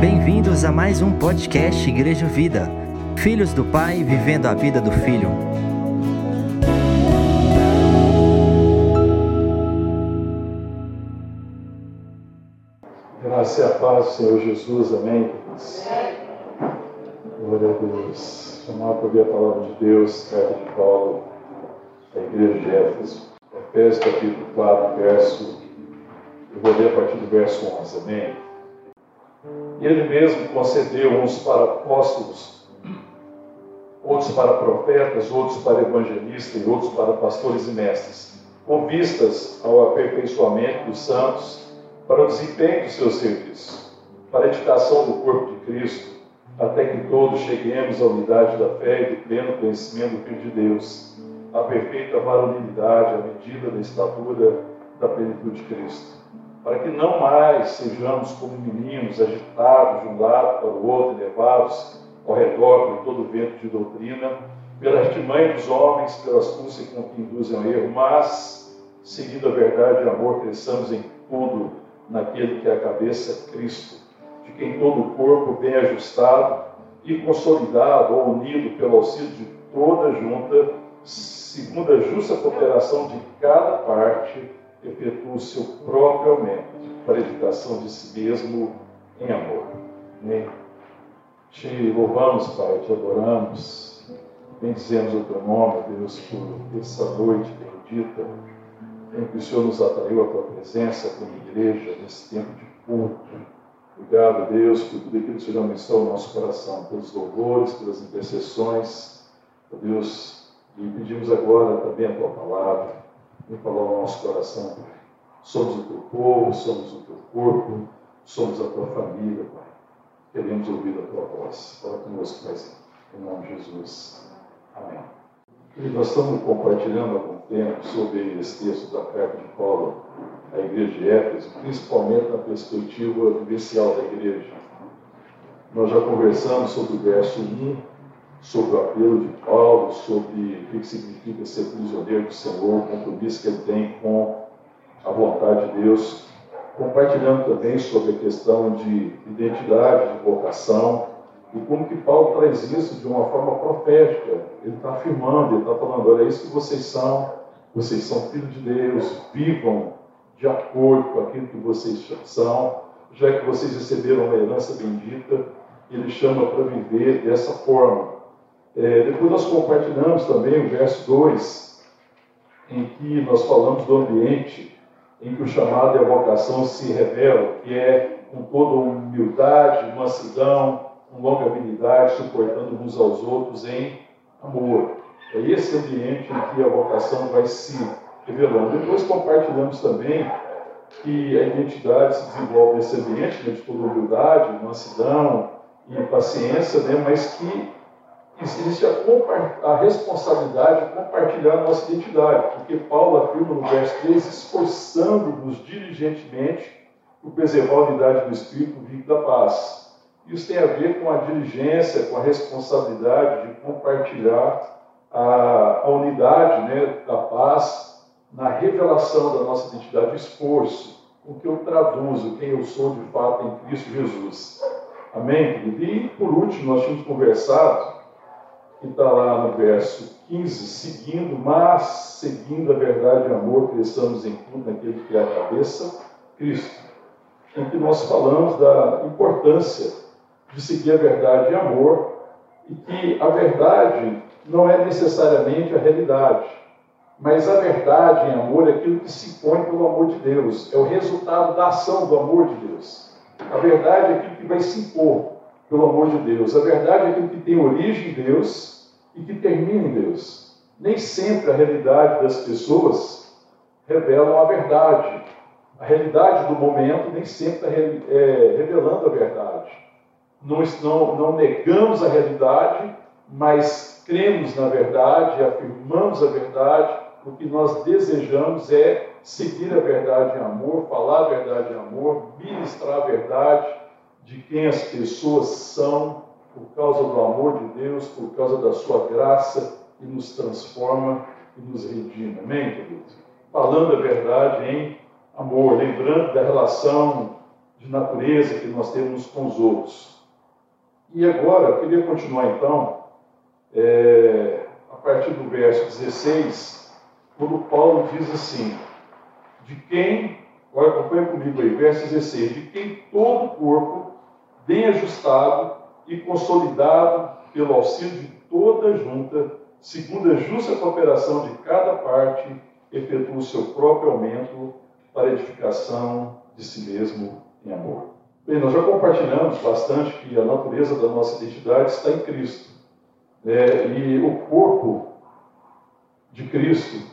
Bem-vindos a mais um podcast Igreja Vida. Filhos do Pai vivendo a vida do Filho. Graça e a paz Senhor Jesus, amém. Glória a Deus. Chamar para ouvir a palavra de Deus, carta de Paulo, da igreja de Éfeso. Efésios capítulo 4, verso. Eu vou ler a partir do verso 11, amém. E ele mesmo concedeu uns para apóstolos, outros para profetas, outros para evangelistas e outros para pastores e mestres, com vistas ao aperfeiçoamento dos santos, para o desempenho do seu serviço, para a edificação do corpo de Cristo, até que todos cheguemos à unidade da fé e do pleno conhecimento do Filho de Deus, à perfeita varonilidade, à medida da estatura da plenitude de Cristo para que não mais sejamos como meninos agitados de um lado para o outro, levados ao redor por todo vento de doutrina, pela artimanha dos homens, pelas astúcia com que induzem ao erro, mas, seguindo a verdade e amor, cresçamos em tudo naquele que é a cabeça, Cristo, de quem todo o corpo, bem ajustado e consolidado ou unido pelo auxílio de toda junta, segundo a justa cooperação de cada parte, efetua o seu próprio aumento para a edificação de si mesmo em amor. Amém? Te louvamos, Pai, te adoramos, bendizemos o teu nome, Deus, por essa noite bendita, em que o Senhor nos atraiu a tua presença como igreja nesse tempo de culto. Obrigado, Deus, por tudo aquilo que o Senhor aumentou no nosso coração, pelos louvores, pelas intercessões. Deus, e pedimos agora também a tua palavra Vem falar ao nosso coração. Somos o teu povo, somos o teu corpo, somos a tua família, Pai. Queremos ouvir a tua voz. Fala conosco, Pai, em nome de Jesus. Amém. E nós estamos compartilhando há algum tempo sobre esse texto da carta de Paulo à igreja de Éfeso, principalmente na perspectiva vivencial da igreja. Nós já conversamos sobre o verso 1 sobre o apelo de Paulo, sobre o que significa ser prisioneiro do Senhor, o compromisso que ele tem com a vontade de Deus, compartilhando também sobre a questão de identidade, de vocação, e como que Paulo traz isso de uma forma profética. Ele está afirmando, ele está falando, olha, é isso que vocês são, vocês são filhos de Deus, vivam de acordo com aquilo que vocês são, já que vocês receberam uma herança bendita, ele chama para viver dessa forma. É, depois nós compartilhamos também o verso 2, em que nós falamos do ambiente em que o chamado e a vocação se revelam, que é com toda humildade, mansidão, com longanimidade, suportando uns aos outros em amor. É esse ambiente em que a vocação vai se revelando. Depois compartilhamos também que a identidade se desenvolve nesse ambiente né, de toda humildade, mansidão e paciência, né, mas que existe a, a responsabilidade de compartilhar nossa identidade, porque Paulo afirma no verso 3, esforçando-nos diligentemente por preservar a unidade do Espírito vivo da paz. Isso tem a ver com a diligência, com a responsabilidade de compartilhar a, a unidade né, da paz na revelação da nossa identidade, o esforço com que eu traduzo quem eu sou de fato em Cristo Jesus. Amém, querido? E por último, nós tínhamos conversado que está lá no verso 15, seguindo, mas seguindo a verdade e amor, cresçamos em tudo naquele que é a cabeça, Cristo. Em que nós falamos da importância de seguir a verdade e amor, e que a verdade não é necessariamente a realidade, mas a verdade em amor é aquilo que se põe pelo amor de Deus, é o resultado da ação do amor de Deus. A verdade é aquilo que vai se impor pelo amor de Deus. A verdade é aquilo que tem origem em Deus e que termina em Deus. Nem sempre a realidade das pessoas revelam a verdade. A realidade do momento nem sempre está é, revelando a verdade. Nós não, não negamos a realidade, mas cremos na verdade, afirmamos a verdade, o que nós desejamos é seguir a verdade em amor, falar a verdade em amor, ministrar a verdade, de quem as pessoas são, por causa do amor de Deus, por causa da sua graça, que nos transforma e nos redime. Amém, queridos? Falando a verdade em amor, lembrando da relação de natureza que nós temos com os outros. E agora, eu queria continuar então, é, a partir do verso 16, quando Paulo diz assim: de quem, olha, acompanha comigo aí, verso 16: de quem todo o corpo, bem ajustado e consolidado pelo auxílio de toda a junta, segundo a justa cooperação de cada parte, efetua o seu próprio aumento para edificação de si mesmo em amor. Bem, nós já compartilhamos bastante que a natureza da nossa identidade está em Cristo. É, e o corpo de Cristo,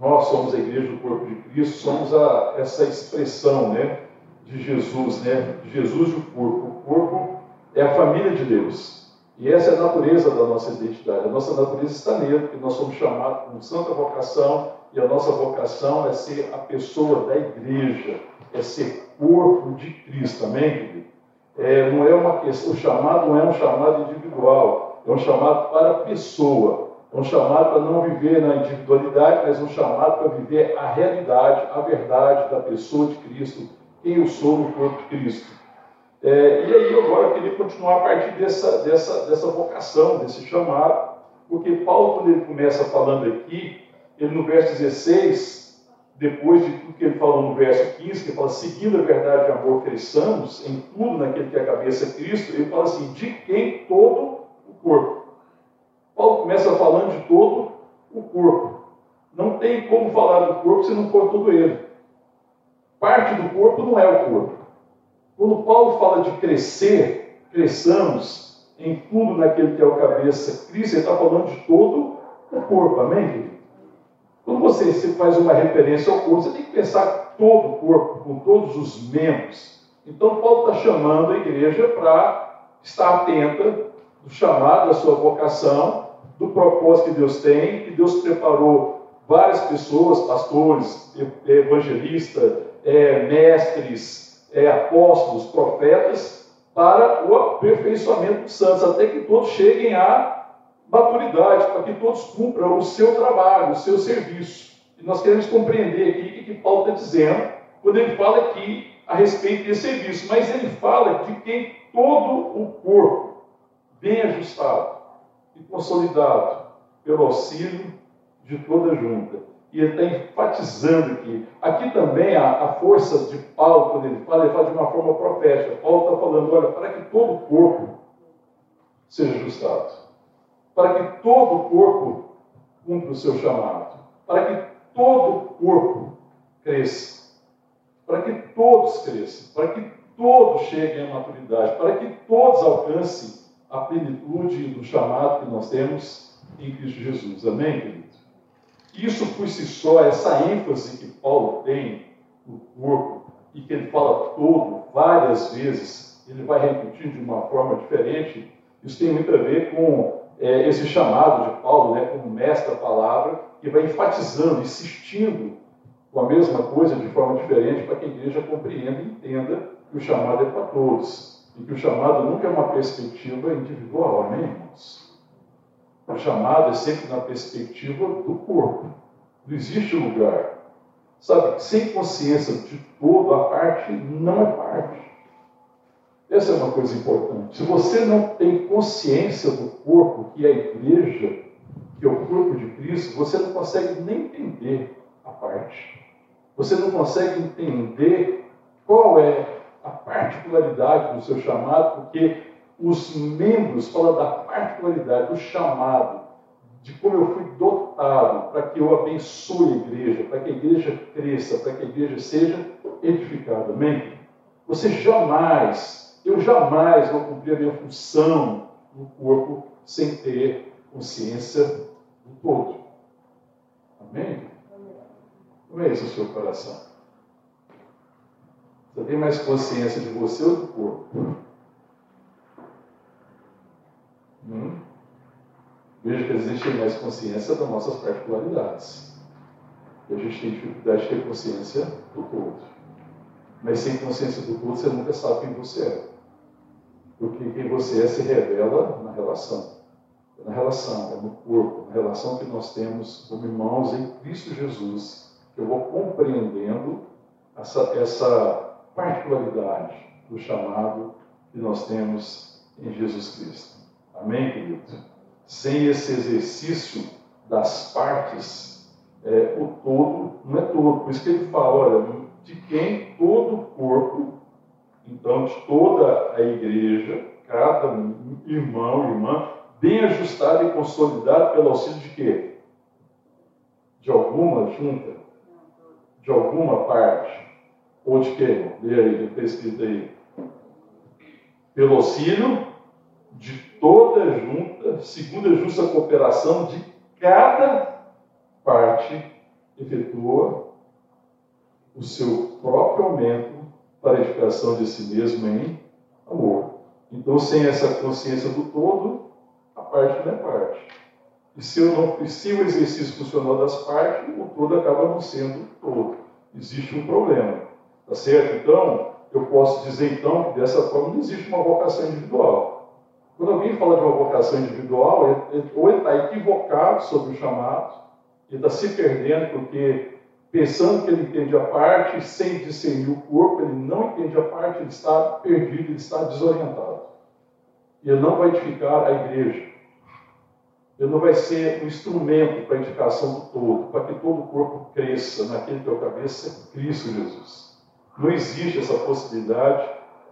nós somos a igreja do corpo de Cristo, somos a, essa expressão né, de Jesus, né, Jesus e o corpo. O corpo é a família de Deus. E essa é a natureza da nossa identidade. A nossa natureza está nele, porque nós somos chamados com santa vocação, e a nossa vocação é ser a pessoa da igreja, é ser corpo de Cristo, amém? É, não é uma questão, o chamado não é um chamado individual, é um chamado para a pessoa, é um chamado para não viver na individualidade, mas um chamado para viver a realidade, a verdade da pessoa de Cristo, quem eu sou no corpo de Cristo. É, e aí agora eu queria continuar a partir dessa, dessa, dessa vocação, desse chamado, porque Paulo, quando ele começa falando aqui, ele no verso 16, depois de tudo que ele falou no verso 15, que fala, seguindo a verdade e amor, cresçamos em tudo naquele que é a cabeça Cristo, ele fala assim, de quem todo o corpo. Paulo começa falando de todo o corpo. Não tem como falar do corpo se não for todo ele. Parte do corpo não é o corpo. Quando Paulo fala de crescer, cresçamos em tudo naquele que é o cabeça Cristo, ele está falando de todo o corpo, amém, querido? Quando você faz uma referência ao corpo, você tem que pensar todo o corpo, com todos os membros. Então, Paulo está chamando a igreja para estar atenta do chamado, da sua vocação, do propósito que Deus tem, que Deus preparou várias pessoas, pastores, evangelistas, é, mestres, é, apóstolos, profetas, para o aperfeiçoamento dos santos, até que todos cheguem a maturidade, para que todos cumpram o seu trabalho, o seu serviço. E nós queremos compreender aqui o que Paulo está dizendo quando ele fala aqui a respeito desse serviço. Mas ele fala de quem todo o corpo, bem ajustado e consolidado pelo auxílio de toda junta. E ele está enfatizando aqui. Aqui também a, a, força de Paulo, quando ele fala, ele fala de uma forma profética. Paulo está falando, olha, para que todo o corpo seja ajustado para que todo o corpo cumpra o seu chamado, para que todo o corpo cresça, para que todos cresçam, para que todos cheguem à maturidade, para que todos alcancem a plenitude do chamado que nós temos em Cristo Jesus. Amém, querido? Isso por si só, essa ênfase que Paulo tem no corpo e que ele fala todo, várias vezes, ele vai repetir de uma forma diferente, isso tem muito a ver com é, esse chamado de Paulo, né, como mestre da palavra, que vai enfatizando, insistindo com a mesma coisa de forma diferente para que a igreja compreenda e entenda que o chamado é para todos e que o chamado nunca é uma perspectiva individual, amém, irmãos? O chamado é sempre na perspectiva do corpo. Não existe lugar. Sabe, sem consciência de todo, a parte não é parte. Essa é uma coisa importante. Se você não tem consciência do corpo, que é a igreja, que é o corpo de Cristo, você não consegue nem entender a parte. Você não consegue entender qual é a particularidade do seu chamado, porque os membros falam da particularidade, do chamado, de como eu fui dotado para que eu abençoe a igreja, para que a igreja cresça, para que a igreja seja edificada. Amém? Você jamais eu jamais vou cumprir a minha função no corpo sem ter consciência do todo. Amém? Como é isso o seu coração? Você tem mais consciência de você ou do corpo? Hum? Veja que existe mais consciência das nossas particularidades. E a gente tem dificuldade de ter consciência do todo. Mas sem consciência do todo, você nunca sabe quem você é porque quem você é se revela na relação. É na relação, é no corpo, na relação que nós temos como irmãos em Cristo Jesus, que eu vou compreendendo essa, essa particularidade do chamado que nós temos em Jesus Cristo. Amém, querido? Sem esse exercício das partes, é, o todo não é todo. Por isso que ele fala, olha, de quem todo o corpo, então de toda a igreja, cada irmão, irmã, bem ajustado e consolidado pelo auxílio de quê? De alguma junta, de alguma parte, ou de quê? Lê aí, está escrito aí. Pelo auxílio de toda junta, segundo a justa cooperação de cada parte, efetua o seu próprio aumento para a edificação de si mesmo em amor. Então, sem essa consciência do todo, a parte não é parte. E se, eu não, se o exercício funcional das partes, o todo acaba não sendo todo. Existe um problema. Tá certo? Então, eu posso dizer então que dessa forma não existe uma vocação individual. Quando alguém fala de uma vocação individual, ele, ou ele está equivocado sobre o chamado, ele está se perdendo porque pensando que ele entende a parte, sem discernir o corpo, ele não entende a parte, ele está perdido, ele está desorientado. E ele não vai edificar a igreja. Ele não vai ser um instrumento para a edificação do todo, para que todo o corpo cresça naquele que é o cabeça, Cristo Jesus. Não existe essa possibilidade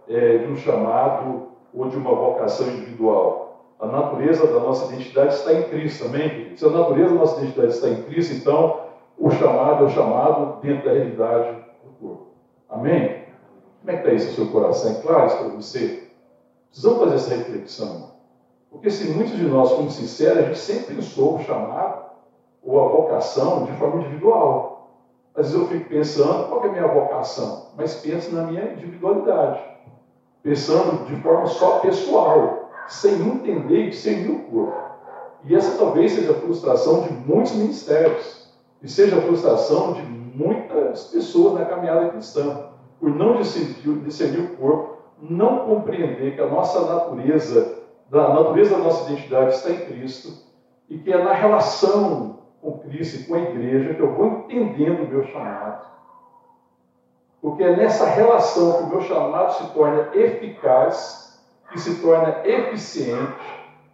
é, de um chamado ou de uma vocação individual. A natureza da nossa identidade está em Cristo, amém? Se a natureza da nossa identidade está em Cristo, então o chamado é o chamado dentro da realidade do corpo. Amém? Como é que está isso no seu coração? É claro isso para você? Precisamos fazer essa reflexão. Porque se muitos de nós somos sinceros, a gente sempre pensou o chamado ou a vocação de forma individual. Às vezes eu fico pensando, qual é a minha vocação? Mas penso na minha individualidade. Pensando de forma só pessoal, sem entender e discernir o corpo. E essa talvez seja a frustração de muitos ministérios e seja a frustração de muitas pessoas na caminhada cristã, por não discernir, discernir o corpo, não compreender que a nossa natureza, a natureza da nossa identidade está em Cristo e que é na relação com Cristo e com a igreja que eu vou entendendo o meu chamado. Porque é nessa relação que o meu chamado se torna eficaz, que se torna eficiente,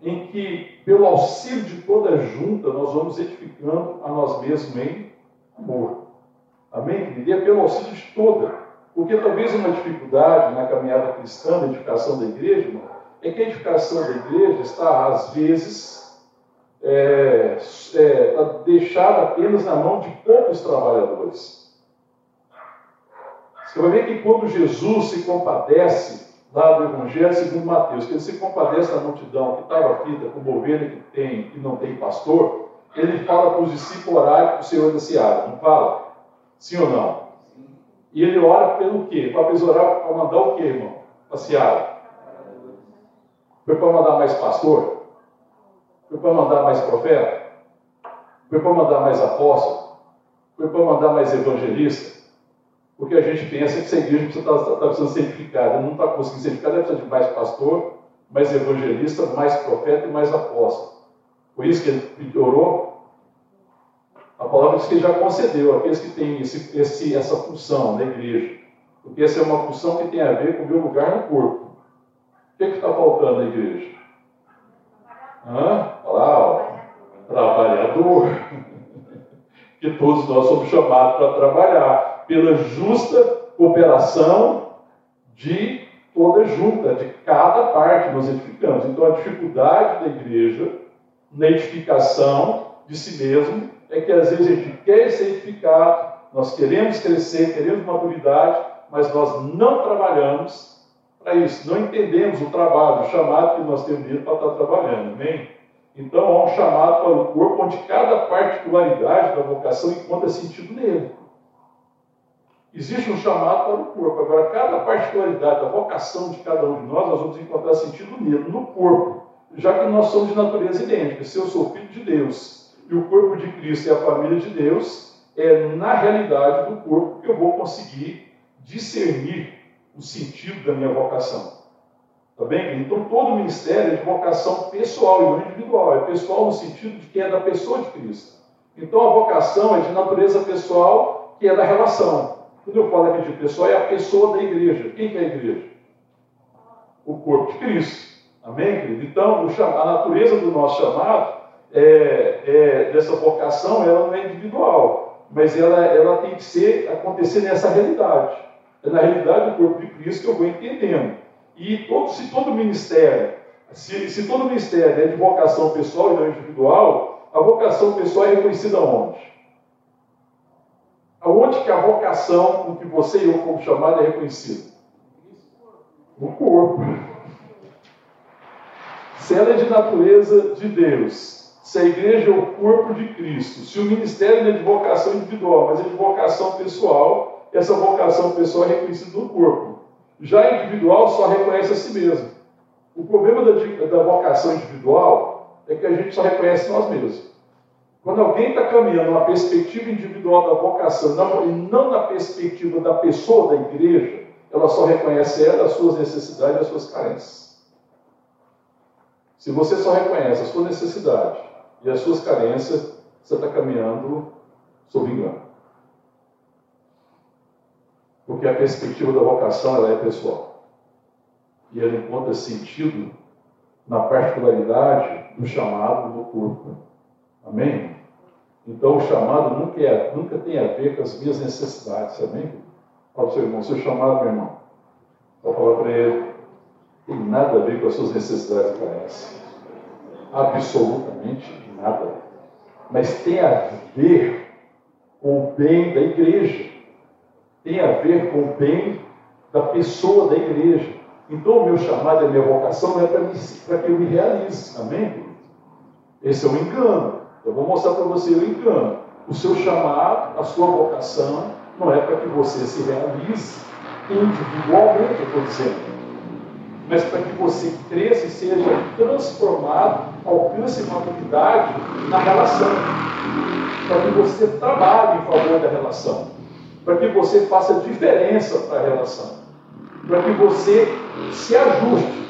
em que, pelo auxílio de toda junta, nós vamos edificando a nós mesmos em amor. Amém? E é pelo auxílio de toda. Porque talvez uma dificuldade na caminhada cristã, na edificação da igreja, irmão, é que a edificação da igreja está, às vezes, é, é, deixada apenas na mão de poucos trabalhadores. Você vai ver que quando Jesus se compadece lá do Evangelho segundo Mateus, que ele se compadece da multidão que estava aflita como ovelha que tem e não tem pastor, ele fala para os discípulos orarem para o Senhor da Seara, não fala? Sim ou não? E ele ora pelo quê? Para orar para mandar o quê, irmão? Para Seara. Foi para mandar mais pastor? Foi para mandar mais profeta? Foi para mandar mais apóstolo? Foi para mandar mais evangelista? Porque a gente pensa que essa igreja precisa estar, está precisando ser edificada. Não está conseguindo ser edificada, precisa de mais pastor, mais evangelista, mais profeta e mais apóstolo. Foi isso que ele orou? A palavra diz que ele já concedeu aqueles que têm esse, esse, essa função na igreja. Porque essa é uma função que tem a ver com o meu lugar no corpo. O que é está faltando na igreja? Hã? Olha lá, ó. trabalhador. que todos nós somos chamados para trabalhar pela justa cooperação de toda junta, de cada parte nós edificamos. Então a dificuldade da igreja na edificação de si mesmo é que às vezes a gente quer ser edificado, nós queremos crescer, queremos maturidade, mas nós não trabalhamos para isso, não entendemos o trabalho, o chamado que nós temos para estar trabalhando, amém? Então há um chamado para o corpo onde cada particularidade da vocação encontra sentido nele. Existe um chamado para o corpo. Agora, cada particularidade da vocação de cada um de nós, nós vamos encontrar sentido nele, no corpo. Já que nós somos de natureza idêntica. Se eu sou filho de Deus e o corpo de Cristo é a família de Deus, é na realidade do corpo que eu vou conseguir discernir o sentido da minha vocação. Tá bem? Então, todo ministério é de vocação pessoal e não individual. É pessoal no sentido de que é da pessoa de Cristo. Então, a vocação é de natureza pessoal, que é da relação. Quando eu falo aqui de pessoa, é a pessoa da igreja. Quem que é a igreja? o corpo de Cristo. Amém, querido? Então, a natureza do nosso chamado, é, é, dessa vocação, ela não é individual, mas ela, ela tem que ser, acontecer nessa realidade. É na realidade do corpo de Cristo que eu vou entendendo. E todo, se todo ministério, se, se todo ministério é de vocação pessoal e não individual, a vocação pessoal é reconhecida onde? Aonde que a vocação com que você e eu fomos chamados é reconhecida? No corpo. Se ela é de natureza de Deus, se a igreja é o corpo de Cristo, se o ministério não é de vocação individual, mas é de vocação pessoal, essa vocação pessoal é reconhecida no corpo. Já individual só reconhece a si mesmo. O problema da, da vocação individual é que a gente só reconhece nós mesmos. Quando alguém está caminhando na perspectiva individual da vocação não, e não na perspectiva da pessoa da igreja, ela só reconhece ela, as suas necessidades e as suas carências. Se você só reconhece a sua necessidade e as suas carências, você está caminhando sob engano. Porque a perspectiva da vocação ela é pessoal. E ela encontra sentido na particularidade do chamado do corpo. Amém? Então o chamado nunca, é, nunca tem a ver com as minhas necessidades, amém? Fala para o seu irmão, seu chamado, meu irmão, vou falar para ele, tem nada a ver com as suas necessidades e carências. Absolutamente nada. Mas tem a ver com o bem da igreja. Tem a ver com o bem da pessoa da igreja. Então o meu chamado e a minha vocação não é para que eu me realize. Amém? Esse é um engano. Eu vou mostrar para você o engano. O seu chamado, a sua vocação, não é para que você se realize individualmente, estou dizendo, mas para que você cresça e seja transformado, alcance maturidade na relação, para que você trabalhe em favor da relação, para que você faça diferença para a relação, para que você se ajuste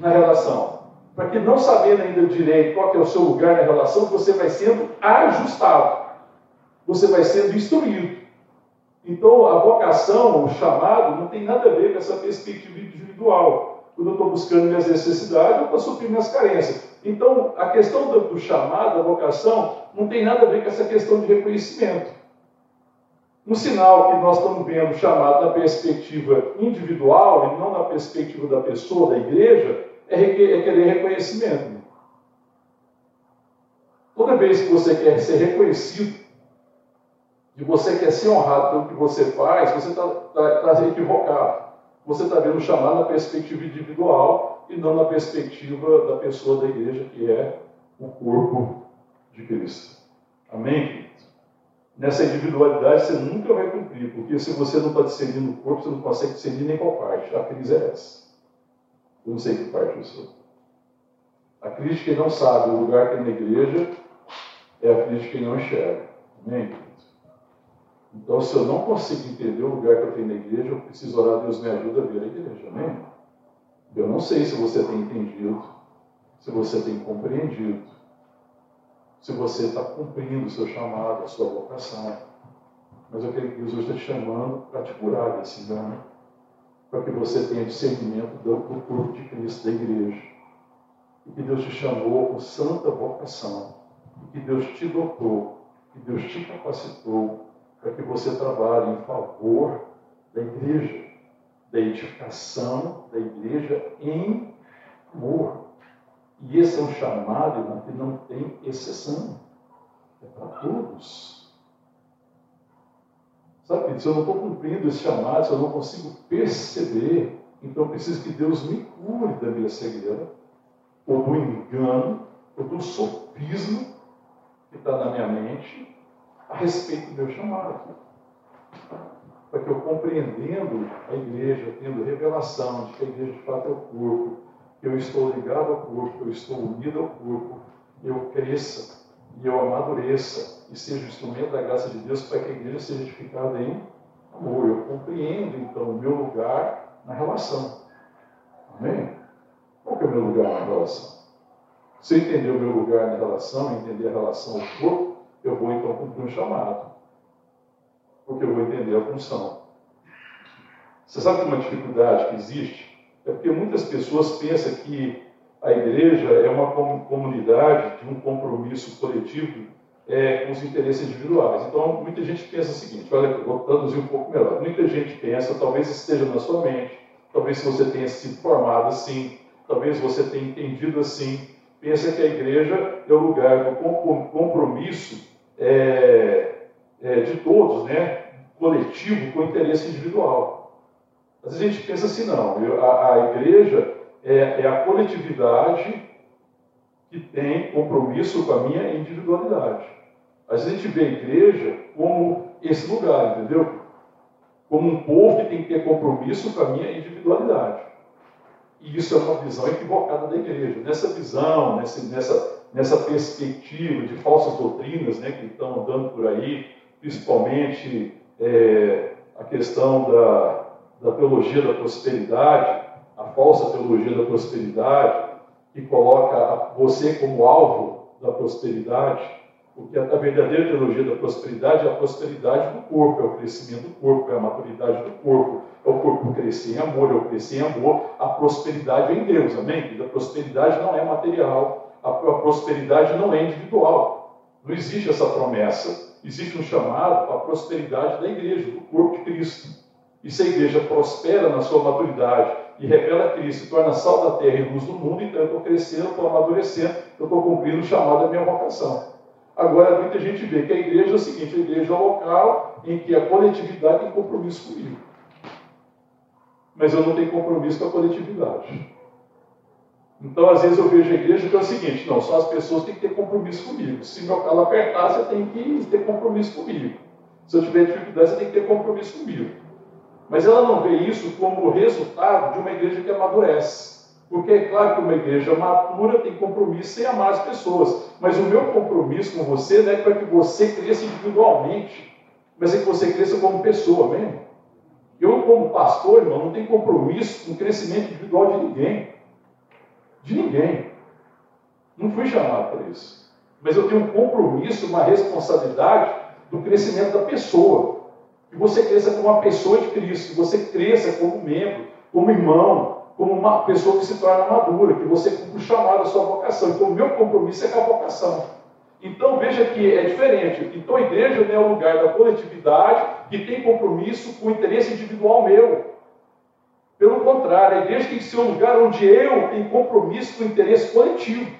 na relação para que não sabendo ainda direito qual é o seu lugar na relação, você vai sendo ajustado, você vai sendo instruído. Então, a vocação, o chamado, não tem nada a ver com essa perspectiva individual. Quando eu estou buscando minhas necessidades, eu estou suprindo minhas carências. Então, a questão do, do chamado, da vocação, não tem nada a ver com essa questão de reconhecimento. Um sinal que nós estamos vendo chamado na perspectiva individual e não na perspectiva da pessoa, da igreja, é, é querer reconhecimento. Toda vez que você quer ser reconhecido, e você quer ser honrado pelo que você faz, você está tá, tá equivocado. Você está vendo chamar na perspectiva individual e não na perspectiva da pessoa da igreja, que é o corpo de Cristo. Amém, queridos? Nessa individualidade você nunca vai cumprir, porque se você não está discernindo o corpo, você não consegue discernir nem qual parte. A crise é essa. Eu não sei que parte eu sou. A crítica que não sabe o lugar que é na igreja é a crítica que não enxerga. Amém? Então, se eu não consigo entender o lugar que eu tenho na igreja, eu preciso orar, Deus me ajuda a ver a igreja. Amém? Eu não sei se você tem entendido, se você tem compreendido, se você está cumprindo o seu chamado, a sua vocação. Mas eu creio que Deus está te chamando para te curar desse engano para que você tenha discernimento do, do corpo de Cristo, da igreja. E que Deus te chamou com santa vocação. E que Deus te dotou, que Deus te capacitou para que você trabalhe em favor da igreja, da edificação da igreja em amor. E esse é um chamado que não tem exceção. É para todos. Sabe, se eu não estou cumprindo esse chamado, se eu não consigo perceber, então preciso que Deus me cure da minha cegueira, ou do engano, ou do sofismo que está na minha mente a respeito do meu chamado. Para que eu compreendendo a igreja, tendo revelação de que a igreja de fato é o corpo, que eu estou ligado ao corpo, que eu estou unido ao corpo, eu cresça e eu amadureça e seja o instrumento da graça de Deus para que a igreja seja edificada em amor. Eu compreendo, então, o meu lugar na relação. Amém? Qual que é o meu lugar na relação? Se eu entender o meu lugar na relação, entender a relação ao corpo, eu vou então cumprir um chamado. Porque eu vou entender a função. Você sabe que uma dificuldade que existe é porque muitas pessoas pensam que a igreja é uma comunidade de um compromisso coletivo é, com os interesses individuais. Então, muita gente pensa o seguinte: olha, vou traduzir um pouco melhor. Muita gente pensa, talvez esteja na sua mente, talvez você tenha sido formado assim, talvez você tenha entendido assim, pensa que a igreja é o lugar do compromisso é, é, de todos, né? coletivo com interesse individual. Às vezes a gente pensa assim, não, a, a igreja é, é a coletividade que tem compromisso com a minha individualidade. Às vezes a gente vê a igreja como esse lugar, entendeu? Como um povo que tem que ter compromisso com a minha individualidade. E isso é uma visão equivocada da igreja. Nessa visão, nessa, nessa, nessa perspectiva de falsas doutrinas né, que estão andando por aí, principalmente é, a questão da, da teologia da prosperidade, a falsa teologia da prosperidade, que coloca você como alvo da prosperidade, porque a verdadeira teologia da prosperidade é a prosperidade do corpo, é o crescimento do corpo, é a maturidade do corpo, é o corpo crescer em amor, é o crescer em amor, a prosperidade é em Deus, amém? A prosperidade não é material, a prosperidade não é individual. Não existe essa promessa, existe um chamado à prosperidade da igreja, do corpo de Cristo. E se a igreja prospera na sua maturidade e revela Cristo, torna sal da terra e luz do mundo, então eu estou crescendo, estou amadurecendo, eu estou cumprindo o chamado da minha vocação. Agora, muita gente vê que a igreja é o seguinte: a igreja é o local em que a coletividade tem compromisso comigo. Mas eu não tenho compromisso com a coletividade. Então, às vezes, eu vejo a igreja que é o seguinte: não, só as pessoas têm que ter compromisso comigo. Se meu calo apertar, você tem que ter compromisso comigo. Se eu tiver dificuldade, você tem que ter compromisso comigo. Mas ela não vê isso como resultado de uma igreja que amadurece. Porque é claro que uma igreja madura tem compromisso em amar as pessoas. Mas o meu compromisso com você não é para que você cresça individualmente, mas é que você cresça como pessoa mesmo. Eu, como pastor, irmão, não tenho compromisso com o crescimento individual de ninguém. De ninguém. Não fui chamado para isso. Mas eu tenho um compromisso, uma responsabilidade do crescimento da pessoa. Que você cresça como uma pessoa de Cristo, que você cresça como membro, como irmão, como uma pessoa que se torna madura, que você cumpre o chamado, a sua vocação. Então, o meu compromisso é com a vocação. Então, veja que é diferente. Então, a igreja não é o lugar da coletividade que tem compromisso com o interesse individual meu. Pelo contrário, a igreja tem que ser um lugar onde eu tenho compromisso com o interesse coletivo.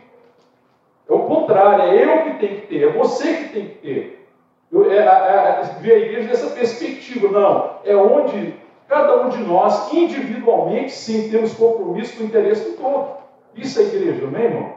É o contrário, é eu que tenho que ter, é você que tem que ter. Eu, é, é, é, ver a igreja dessa perspectiva, não. É onde Cada um de nós, individualmente, sim, temos compromisso com o interesse do todo. Isso é igreja, é, irmão?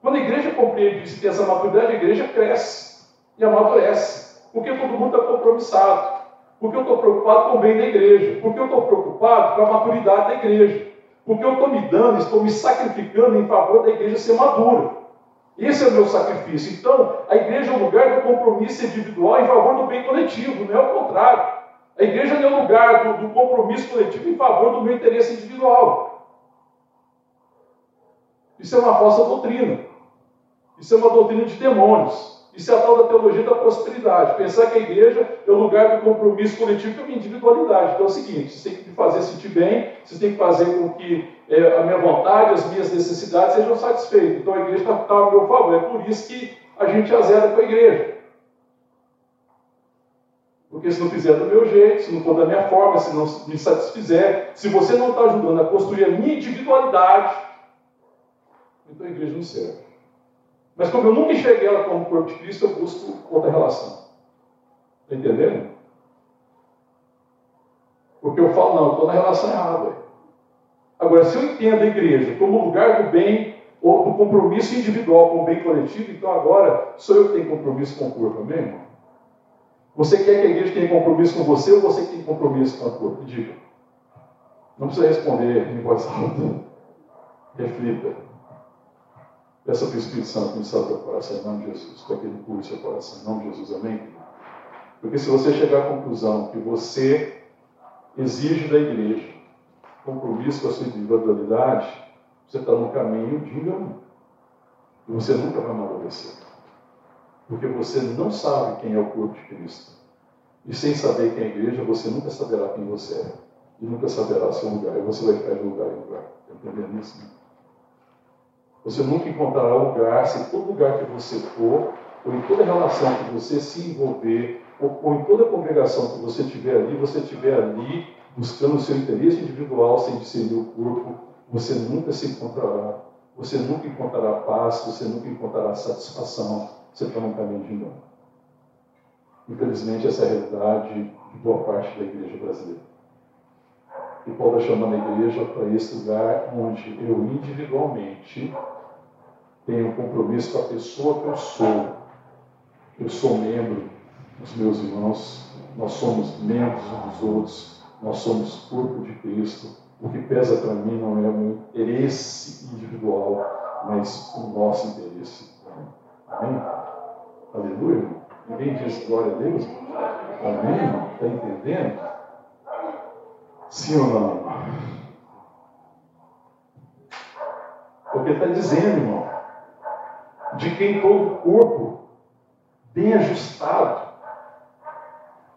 Quando a igreja compreende isso e tem essa maturidade, a igreja cresce e amadurece. Porque todo mundo está compromissado. Porque eu estou preocupado com o bem da igreja. Porque eu estou preocupado com a maturidade da igreja. Porque eu estou me dando, estou me sacrificando em favor da igreja ser madura. Esse é o meu sacrifício. Então, a igreja é o lugar do compromisso individual em favor do bem coletivo, não é o contrário. A igreja é o lugar do, do compromisso coletivo em favor do meu interesse individual. Isso é uma falsa doutrina. Isso é uma doutrina de demônios. Isso é a tal da teologia da prosperidade. Pensar que a igreja é o lugar do compromisso coletivo com a minha individualidade. Então é o seguinte: você tem que me fazer sentir bem, você tem que fazer com que é, a minha vontade, as minhas necessidades sejam satisfeitas. Então a igreja está tá ao meu favor. É por isso que a gente azeda com a igreja. Porque se não fizer do meu jeito, se não for da minha forma, se não me satisfizer, se você não está ajudando a construir a minha individualidade, então a igreja não serve. Mas como eu nunca enxerguei ela como corpo de Cristo, eu busco outra relação. Está entendendo? Porque eu falo, não, estou na relação errada. Agora, se eu entendo a igreja como lugar do bem, ou do compromisso individual com o bem coletivo, então agora sou eu que tenho compromisso com o corpo, amém? Você quer que a igreja tenha compromisso com você ou você tem compromisso com a tua? Diga. Não precisa responder em voz alta. Reflita. Peça para o Espírito Santo salve o coração, em nome de Jesus, para que ele cure seu coração, em nome de Jesus, amém? Porque se você chegar à conclusão que você exige da igreja compromisso com a sua individualidade, você está no caminho de engano. E você nunca vai amadurecer. Porque você não sabe quem é o corpo de Cristo. E sem saber quem é a igreja, você nunca saberá quem você é. e nunca saberá seu lugar. E você vai ficar de lugar em lugar. Está entendendo isso? Né? Você nunca encontrará lugar se todo lugar que você for, ou em toda relação que você se envolver, ou, ou em toda congregação que você tiver ali, você estiver ali buscando o seu interesse individual sem discernir o corpo, você nunca se encontrará. Você nunca encontrará paz, você nunca encontrará satisfação. Você está num caminho de engano. Infelizmente, essa é a realidade de boa parte da igreja brasileira. E Paulo está chamando a igreja para esse lugar onde eu individualmente tenho um compromisso com a pessoa que eu sou. Eu sou membro dos meus irmãos, nós somos membros uns dos outros, nós somos corpo de Cristo. O que pesa para mim não é o meu interesse individual, mas o nosso interesse. Amém? Aleluia. Ninguém diz glória a Deus? Amém? Está entendendo? Sim ou não? Porque está dizendo, irmão, de quem todo o corpo, bem ajustado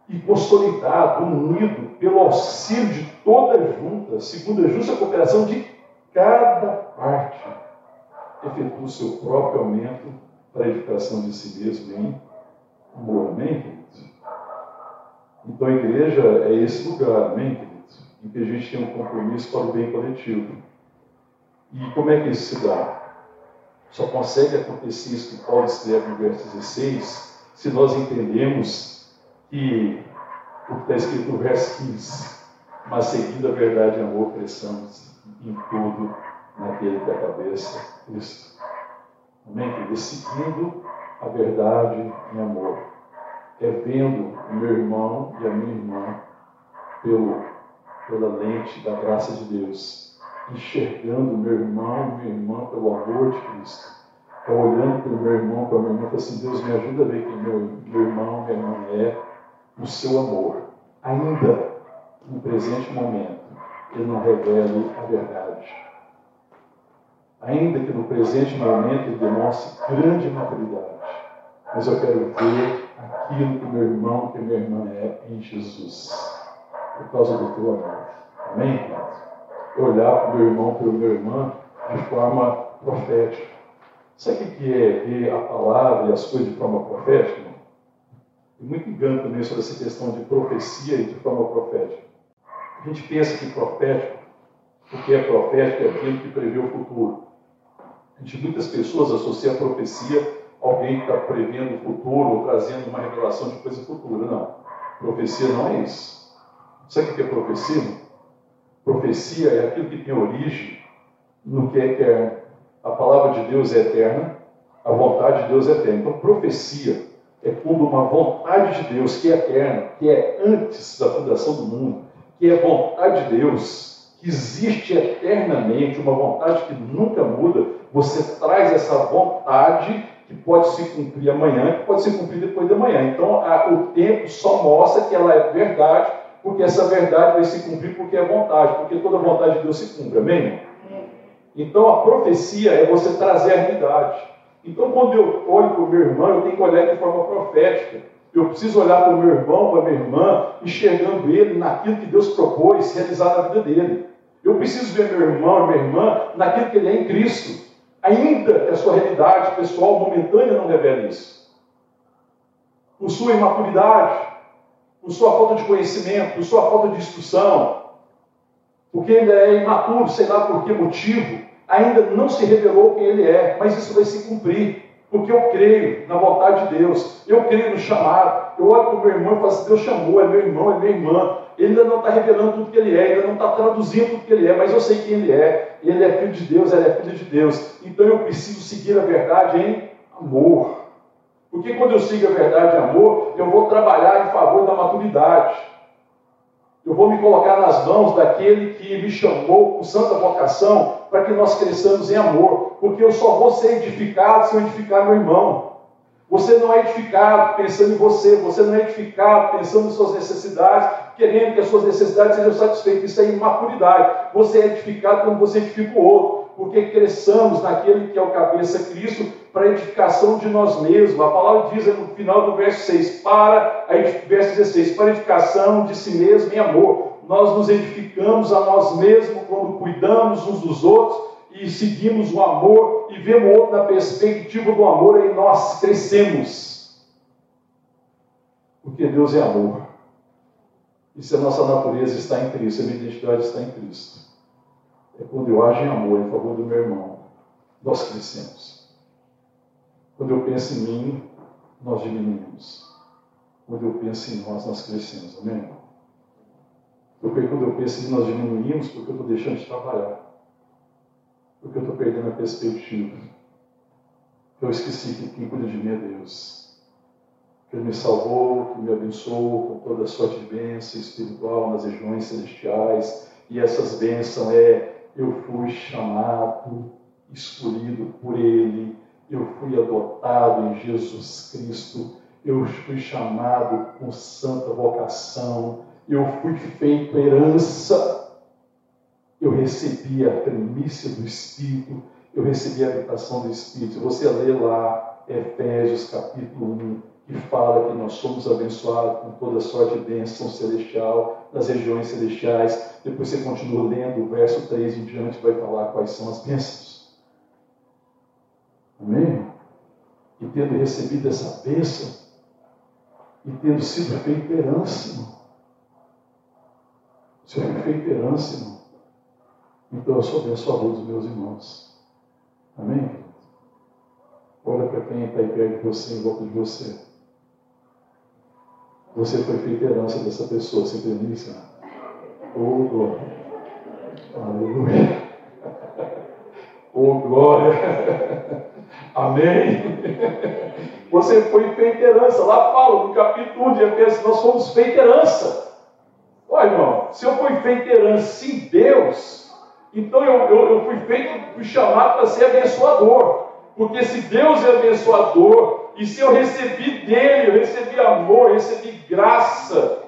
e consolidado, unido pelo auxílio de toda junta, segundo a justa cooperação de cada parte, efetua o seu próprio aumento para a edificação de si mesmo em amor. Amém, queridos? Então a igreja é esse lugar, amém, queridos? Em que a gente tem um compromisso para o bem coletivo. E como é que isso se dá? Só consegue acontecer isso que Paulo escreve no verso 16, se nós entendemos que o que está escrito no verso 15, mas seguindo a verdade e amor, cresçamos em tudo naquele que é a cabeça, Cristo. Amém, querido? Seguindo a verdade em amor. É vendo o meu irmão e a minha irmã pelo, pela lente da graça de Deus. Enxergando meu irmão minha irmã pelo amor de Cristo. É olhando para o meu irmão, para a minha irmã, e assim, Deus me ajuda a ver quem meu, meu irmão, minha irmã é, o seu amor. Ainda no presente momento, ele não revele a verdade ainda que no presente momento ele demonstre grande maturidade. Mas eu quero ver aquilo que meu irmão, que minha irmã é em Jesus, por causa do teu amor. Amém, queridos? Olhar para o meu irmão, para o meu irmã, de forma profética. Sabe o que é ver a palavra e as coisas de forma profética? Tem muito engano também sobre essa questão de profecia e de forma profética. A gente pensa que profético, o que é profético é aquilo que prevê o futuro. De muitas pessoas associa a profecia a alguém que está prevendo o futuro ou trazendo uma revelação de coisa futura. Não. Profecia não é isso. Sabe o que é profecia? Profecia é aquilo que tem origem no que é eterno. A palavra de Deus é eterna, a vontade de Deus é eterna. Então, profecia é quando uma vontade de Deus que é eterna, que é antes da fundação do mundo, que é vontade de Deus, que existe eternamente, uma vontade que nunca muda, você traz essa vontade que pode se cumprir amanhã, que pode se cumprir depois de amanhã. Então, a, o tempo só mostra que ela é verdade, porque essa verdade vai se cumprir porque é vontade, porque toda vontade de Deus se cumpre. Amém? Então, a profecia é você trazer a realidade. Então, quando eu olho para o meu irmão, eu tenho que olhar de forma profética. Eu preciso olhar para o meu irmão, para a minha irmã, enxergando ele naquilo que Deus propôs realizar na vida dele. Eu preciso ver meu irmão e minha irmã naquilo que ele é em Cristo ainda que a sua realidade pessoal momentânea não revele isso. Por sua imaturidade, por sua falta de conhecimento, por sua falta de instrução, porque ele é imaturo, sei lá por que motivo, ainda não se revelou quem ele é, mas isso vai se cumprir, porque eu creio na vontade de Deus, eu creio no chamado, eu olho para o meu irmão e falo assim, Deus chamou, é meu irmão, é minha irmã, ele ainda não está revelando tudo que ele é, ainda não está traduzindo tudo que ele é, mas eu sei quem ele é. Ele é filho de Deus, ela é filha de Deus. Então eu preciso seguir a verdade em amor. Porque quando eu sigo a verdade em amor, eu vou trabalhar em favor da maturidade. Eu vou me colocar nas mãos daquele que me chamou com santa vocação para que nós cresçamos em amor. Porque eu só vou ser edificado se eu edificar meu irmão. Você não é edificado pensando em você, você não é edificado pensando em suas necessidades, querendo que as suas necessidades sejam satisfeitas. Isso é imaturidade. Você é edificado quando você edifica o outro, porque cresçamos naquele que é o cabeça Cristo para a edificação de nós mesmos. A palavra diz no final do verso 6, para a verso 16, para a edificação de si mesmo em amor. nós nos edificamos a nós mesmos quando cuidamos uns dos outros e seguimos o amor e vemos o outro na perspectiva do amor, aí nós crescemos. Porque Deus é amor. E se a nossa natureza está em Cristo, a minha identidade está em Cristo, é quando eu ajo em amor em favor do meu irmão, nós crescemos. Quando eu penso em mim, nós diminuímos. Quando eu penso em nós, nós crescemos. Amém? Porque quando eu penso em nós diminuímos, porque eu estou deixando de trabalhar. Porque eu estou perdendo a perspectiva. Eu esqueci que quem cuida de mim é Deus. Que me salvou, que me abençoou com toda a sorte de bênção espiritual nas regiões celestiais. E essas bênçãos é, eu fui chamado, escolhido por Ele. Eu fui adotado em Jesus Cristo. Eu fui chamado com santa vocação eu fui feito herança, eu recebi a primícia do Espírito, eu recebi a habitação do Espírito. Você lê lá Efésios capítulo 1, que fala que nós somos abençoados com toda sorte de bênção celestial, nas regiões celestiais. Depois você continua lendo o verso 3 em diante, vai falar quais são as bênçãos. Amém? E tendo recebido essa bênção, e tendo sido feito herança, irmão, isso é feito herança, irmão. Então eu sou abençoador dos meus irmãos. Amém? Olha para quem está aí perto de você, em volta de você. Você foi feito herança dessa pessoa, você isso? Oh, glória. Aleluia. Oh, glória. Amém. Você foi feito herança. Lá fala, no capítulo 1 de Efésios, nós fomos feito herança. Olha, irmão, se eu fui feito herança em Deus, então eu, eu, eu fui feito, fui chamado para ser abençoador. Porque se Deus é abençoador, e se eu recebi dele, eu recebi amor, eu recebi graça,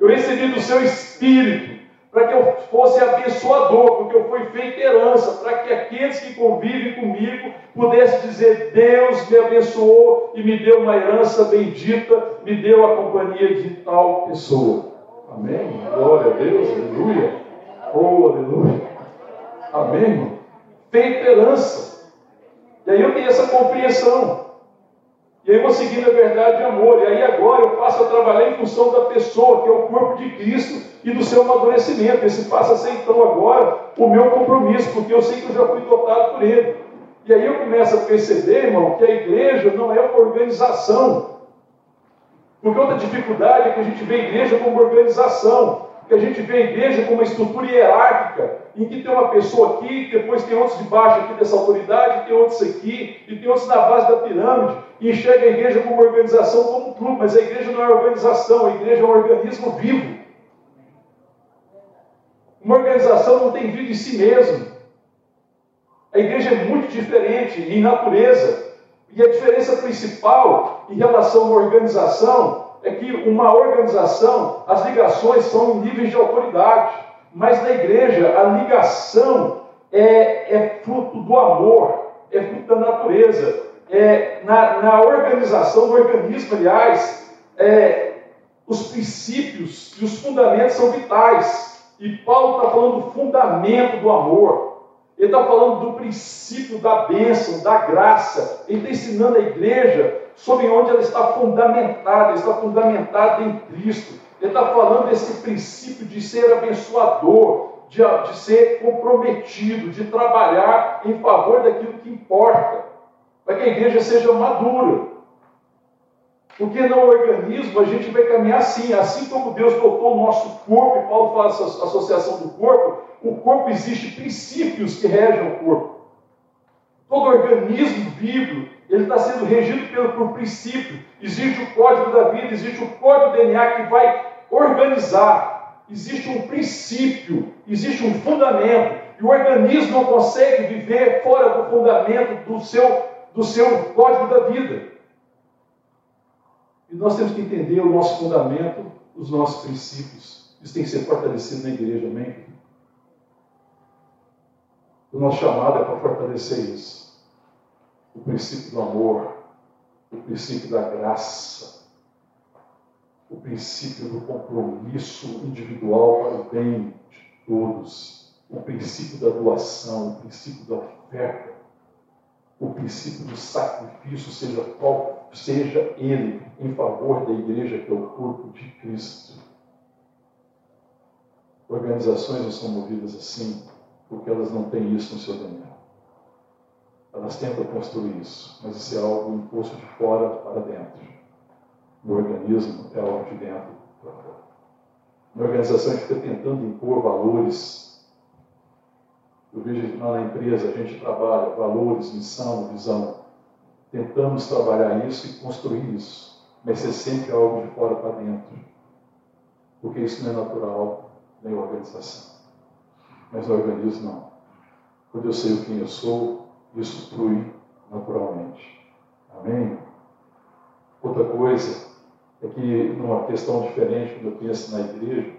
eu recebi do seu espírito, para que eu fosse abençoador, porque eu fui feito herança, para que aqueles que convivem comigo pudessem dizer: Deus me abençoou e me deu uma herança bendita, me deu a companhia de tal pessoa. Amém? Glória a Deus, aleluia. Oh, aleluia. Amém? Feito herança. E aí eu tenho essa compreensão. E aí eu vou seguindo a verdade de amor. E aí agora eu passo a trabalhar em função da pessoa, que é o corpo de Cristo, e do seu amadurecimento. Esse passa a ser então agora o meu compromisso, porque eu sei que eu já fui dotado por ele. E aí eu começo a perceber, irmão, que a igreja não é uma organização, porque outra dificuldade é que a gente vê a igreja como uma organização, que a gente vê a igreja como uma estrutura hierárquica, em que tem uma pessoa aqui, depois tem outros debaixo aqui dessa autoridade, tem outros aqui, e tem outros na base da pirâmide, e enxerga a igreja como uma organização, como um clube, mas a igreja não é organização, a igreja é um organismo vivo. Uma organização não tem vida em si mesma. A igreja é muito diferente em natureza. E a diferença principal em relação a uma organização é que uma organização, as ligações são em níveis de autoridade, mas na igreja a ligação é, é fruto do amor, é fruto da natureza. É, na, na organização, no organismo, aliás, é, os princípios e os fundamentos são vitais. E Paulo está falando do fundamento do amor. Ele está falando do princípio da bênção, da graça. Ele está ensinando a igreja sobre onde ela está fundamentada, ela está fundamentada em Cristo. Ele está falando desse princípio de ser abençoador, de, de ser comprometido, de trabalhar em favor daquilo que importa, para que a igreja seja madura. Porque no organismo a gente vai caminhar assim, assim como Deus dotou o nosso corpo, e Paulo faz a associação do corpo, o corpo existe princípios que regem o corpo. Todo organismo vivo, ele está sendo regido pelo, por princípio. Existe o código da vida, existe o código do DNA que vai organizar. Existe um princípio, existe um fundamento. E o organismo não consegue viver fora do fundamento do seu, do seu código da vida. E nós temos que entender o nosso fundamento, os nossos princípios. Isso tem que ser fortalecido na igreja, amém? O nosso chamado é para fortalecer isso. O princípio do amor, o princípio da graça. o princípio do compromisso individual para o bem de todos, o princípio da doação, o princípio da oferta, o princípio do sacrifício, seja qual seja ele, em favor da igreja, que é o corpo de Cristo. Organizações não são movidas assim porque elas não têm isso no seu DNA. Elas tentam construir isso, mas isso é algo imposto de fora para dentro. No organismo é algo de dentro para fora. Uma organização que fica tentando impor valores. Eu vejo lá na empresa, a gente trabalha valores, missão, visão. Tentamos trabalhar isso e construir isso, mas é sempre algo de fora para dentro. Porque isso não é natural nem organização. Mas no organismo não. Quando eu sei quem eu sou, isso flui naturalmente. Amém? Outra coisa é que, numa questão diferente, quando eu penso na igreja,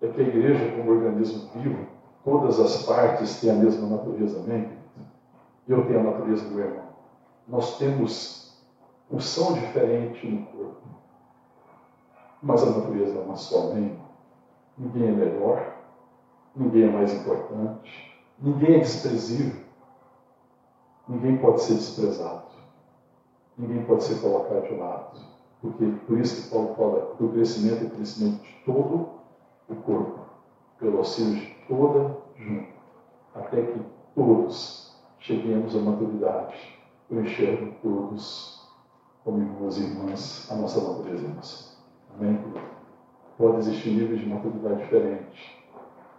é que a igreja, como organismo vivo, todas as partes têm a mesma natureza, amém? Eu tenho a natureza do irmão. Nós temos função diferente no corpo, mas a natureza é uma só, amém? Ninguém é melhor, ninguém é mais importante, ninguém é desprezível. Ninguém pode ser desprezado. Ninguém pode ser colocado de lado. Porque por isso que Paulo fala do crescimento e crescimento de todo o corpo, pelo auxílio de toda junta, até que todos cheguemos à maturidade. Eu enxergo todos como irmãos e irmãs, a nossa natureza. Amém? Pode existir níveis de maturidade diferentes,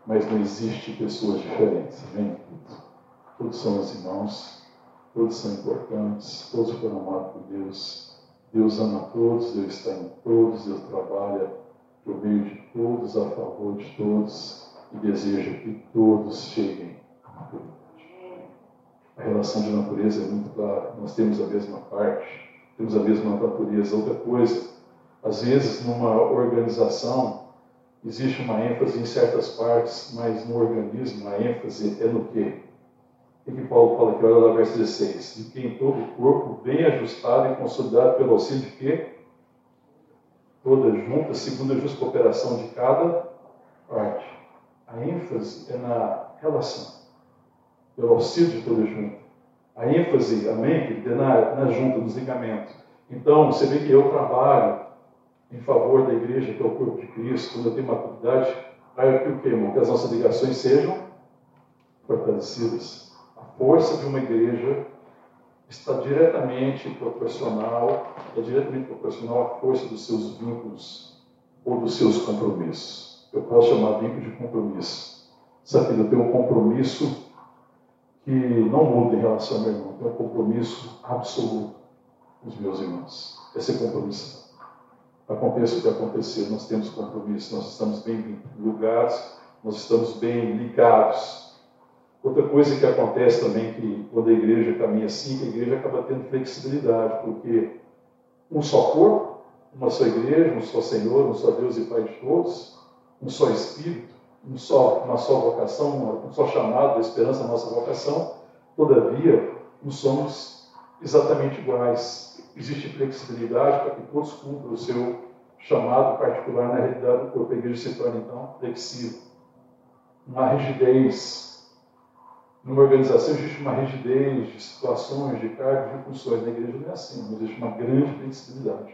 mas não existe pessoas diferentes. Amém? Todos somos irmãos todos são importantes, todos foram amados por Deus. Deus ama todos, Deus está em todos, Deus trabalha por meio de todos, a favor de todos e deseja que todos cheguem à maturidade. A relação de natureza é muito clara, nós temos a mesma parte, temos a mesma natureza. Outra coisa, às vezes numa organização existe uma ênfase em certas partes, mas no organismo a ênfase é no quê? O que Paulo fala aqui? Olha lá, verso 16. De que em todo o corpo, bem ajustado e consolidado pelo auxílio de quê? Toda junta, segundo a justa cooperação de cada parte. A ênfase é na relação, pelo auxílio de toda junta. A ênfase, amém, é na, na junta, nos ligamentos. Então, você vê que eu trabalho em favor da igreja, que é o corpo de Cristo, quando eu tenho maturidade, para que o que, irmão? Que as nossas ligações sejam fortalecidas força de uma igreja está diretamente proporcional, é diretamente proporcional à força dos seus vínculos ou dos seus compromissos. Eu posso chamar vínculo de compromisso. Sabe, eu tenho um compromisso que não muda em relação ao meu irmão, eu tenho um compromisso absoluto com os meus irmãos. Esse compromisso. Aconteça o que acontecer, nós temos compromisso, nós estamos bem ligados, nós estamos bem ligados Outra coisa que acontece também, que quando a igreja caminha assim, a igreja acaba tendo flexibilidade, porque um só corpo, uma só igreja, um só Senhor, um só Deus e Pai de todos, um só Espírito, um só, uma só vocação, um só chamado da esperança da nossa vocação, todavia, não somos exatamente iguais. Existe flexibilidade para que todos cumpram o seu chamado particular na realidade do corpo. A igreja se torna, então, flexível. Uma rigidez numa organização existe uma rigidez de situações, de cargos, de funções. Na igreja não é assim, não existe uma grande flexibilidade.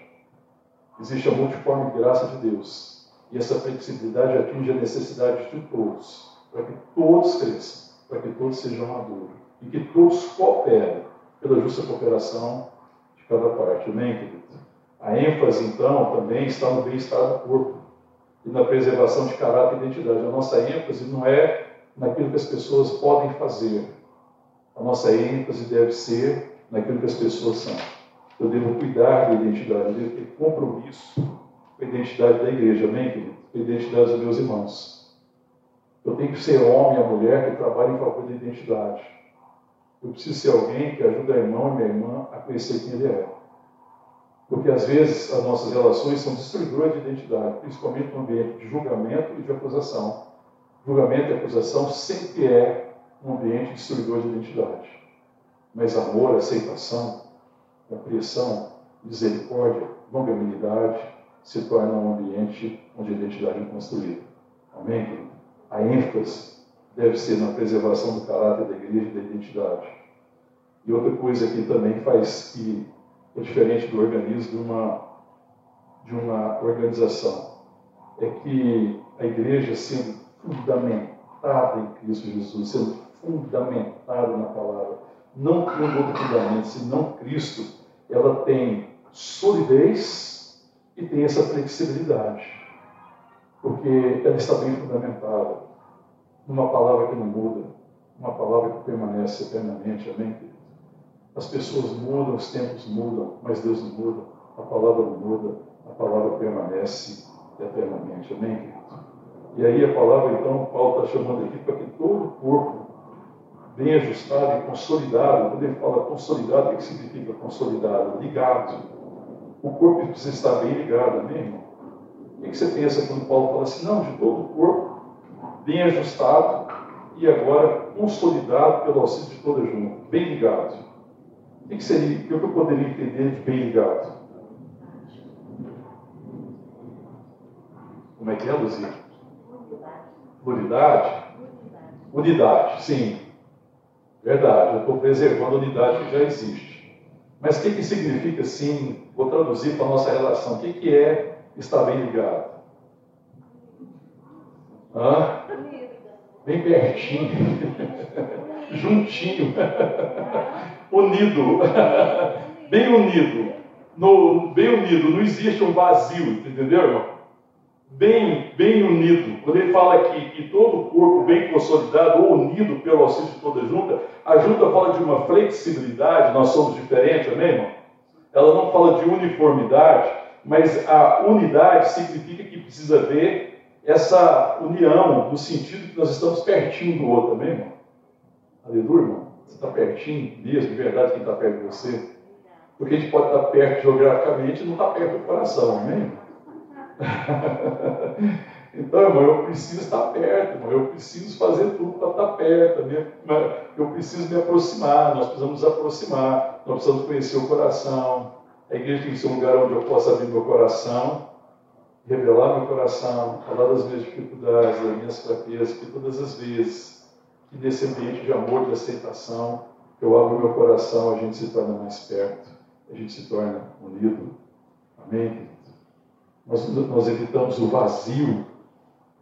Existe a multiforme graça de Deus. E essa flexibilidade atinge a necessidade de todos, para que todos cresçam, para que todos sejam maduros e que todos cooperem pela justa cooperação de cada parte. Amém, querido? A ênfase, então, também está no bem-estar do corpo e na preservação de caráter e identidade. A nossa ênfase não é naquilo que as pessoas podem fazer. A nossa ênfase deve ser naquilo que as pessoas são. Eu devo cuidar da identidade, eu devo ter compromisso com a identidade da igreja, amém, querido? Com a identidade dos meus irmãos. Eu tenho que ser homem ou mulher que trabalha em favor da identidade. Eu preciso ser alguém que ajuda a irmão e minha irmã a conhecer quem ele é. Porque às vezes as nossas relações são destruidoras de identidade, principalmente no ambiente de julgamento e de acusação. Julgamento e acusação sempre é um ambiente destruidor de identidade. Mas amor, aceitação, compreensão, misericórdia, longanimidade se torna um ambiente onde a identidade é construída. Amém? A ênfase deve ser na preservação do caráter da igreja e da identidade. E outra coisa que também faz que é diferente do organismo de uma, de uma organização é que a igreja sendo fundamentada em Cristo Jesus, sendo fundamentada na palavra, não tendo outro fundamento senão Cristo, ela tem solidez e tem essa flexibilidade, porque ela está bem fundamentada numa palavra que não muda, uma palavra que permanece eternamente, amém? As pessoas mudam, os tempos mudam, mas Deus não muda, a palavra não muda, a palavra permanece eternamente, amém, querido? E aí a palavra, então, Paulo está chamando aqui para que todo o corpo bem ajustado e consolidado, quando ele fala consolidado, o que significa consolidado? Ligado. O corpo precisa estar bem ligado, amém, irmão? O que você pensa quando Paulo fala assim, não, de todo o corpo, bem ajustado e agora consolidado pelo auxílio de toda junta, bem ligado? O que seria, o que eu poderia entender de bem ligado? Como é que é, Luzia? Unidade. Unidade, sim. Verdade, eu estou preservando a unidade que já existe. Mas o que, que significa, sim, vou traduzir para a nossa relação, o que, que é estar bem ligado? Hã? Bem pertinho, juntinho, unido, bem unido. No, bem unido, não existe um vazio, entendeu, irmão? Bem, bem unido. Quando ele fala que todo o corpo bem consolidado ou unido pelo auxílio de toda junta, a junta fala de uma flexibilidade, nós somos diferentes, amém, irmão? Ela não fala de uniformidade, mas a unidade significa que precisa haver essa união, no sentido que nós estamos pertinho do outro, amém, irmão? Aleluia, irmão? Você está pertinho mesmo, de verdade, quem está perto de você? Porque a gente pode estar perto geograficamente e não está perto do coração, amém? Irmão? então, irmão, eu preciso estar perto, irmão, eu preciso fazer tudo para estar perto, eu preciso me aproximar, nós precisamos nos aproximar, nós precisamos conhecer o coração. A igreja tem que ser um lugar onde eu possa abrir meu coração, revelar meu coração, falar das minhas dificuldades, das minhas fraquezas, que todas as vezes que nesse ambiente de amor, de aceitação, eu abro meu coração, a gente se torna mais perto, a gente se torna unido. Amém? Nós, nós evitamos o vazio,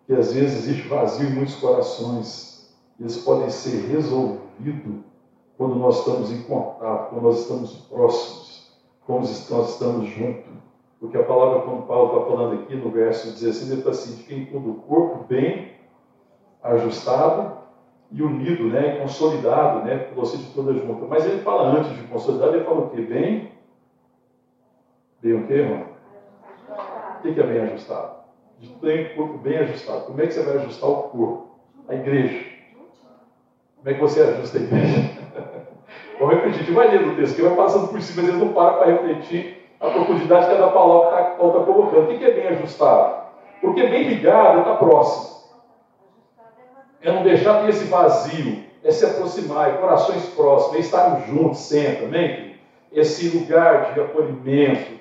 que às vezes existe vazio em muitos corações. Eles podem ser resolvidos quando nós estamos em contato, quando nós estamos próximos, quando nós estamos juntos. Porque a palavra, como Paulo está falando aqui no verso 16, ele está assim: de quem todo o corpo bem ajustado e unido, né, consolidado, né, você de toda junta. Mas ele fala antes de consolidado, ele fala o quê? Bem, bem o quê, irmão? Que é bem ajustado? Tem o corpo bem ajustado. Como é que você vai ajustar o corpo? A igreja. Como é que você ajusta a igreja? Vamos repetir, a vai lendo o texto, que vai passando por cima, mas eles não param para refletir a profundidade que cada palavra está tá colocando. O que é bem ajustado? Porque bem ligado está próximo. É não deixar ter esse vazio, é se aproximar, é corações próximos, é estarmos juntos sempre, amém? Esse lugar de acolhimento,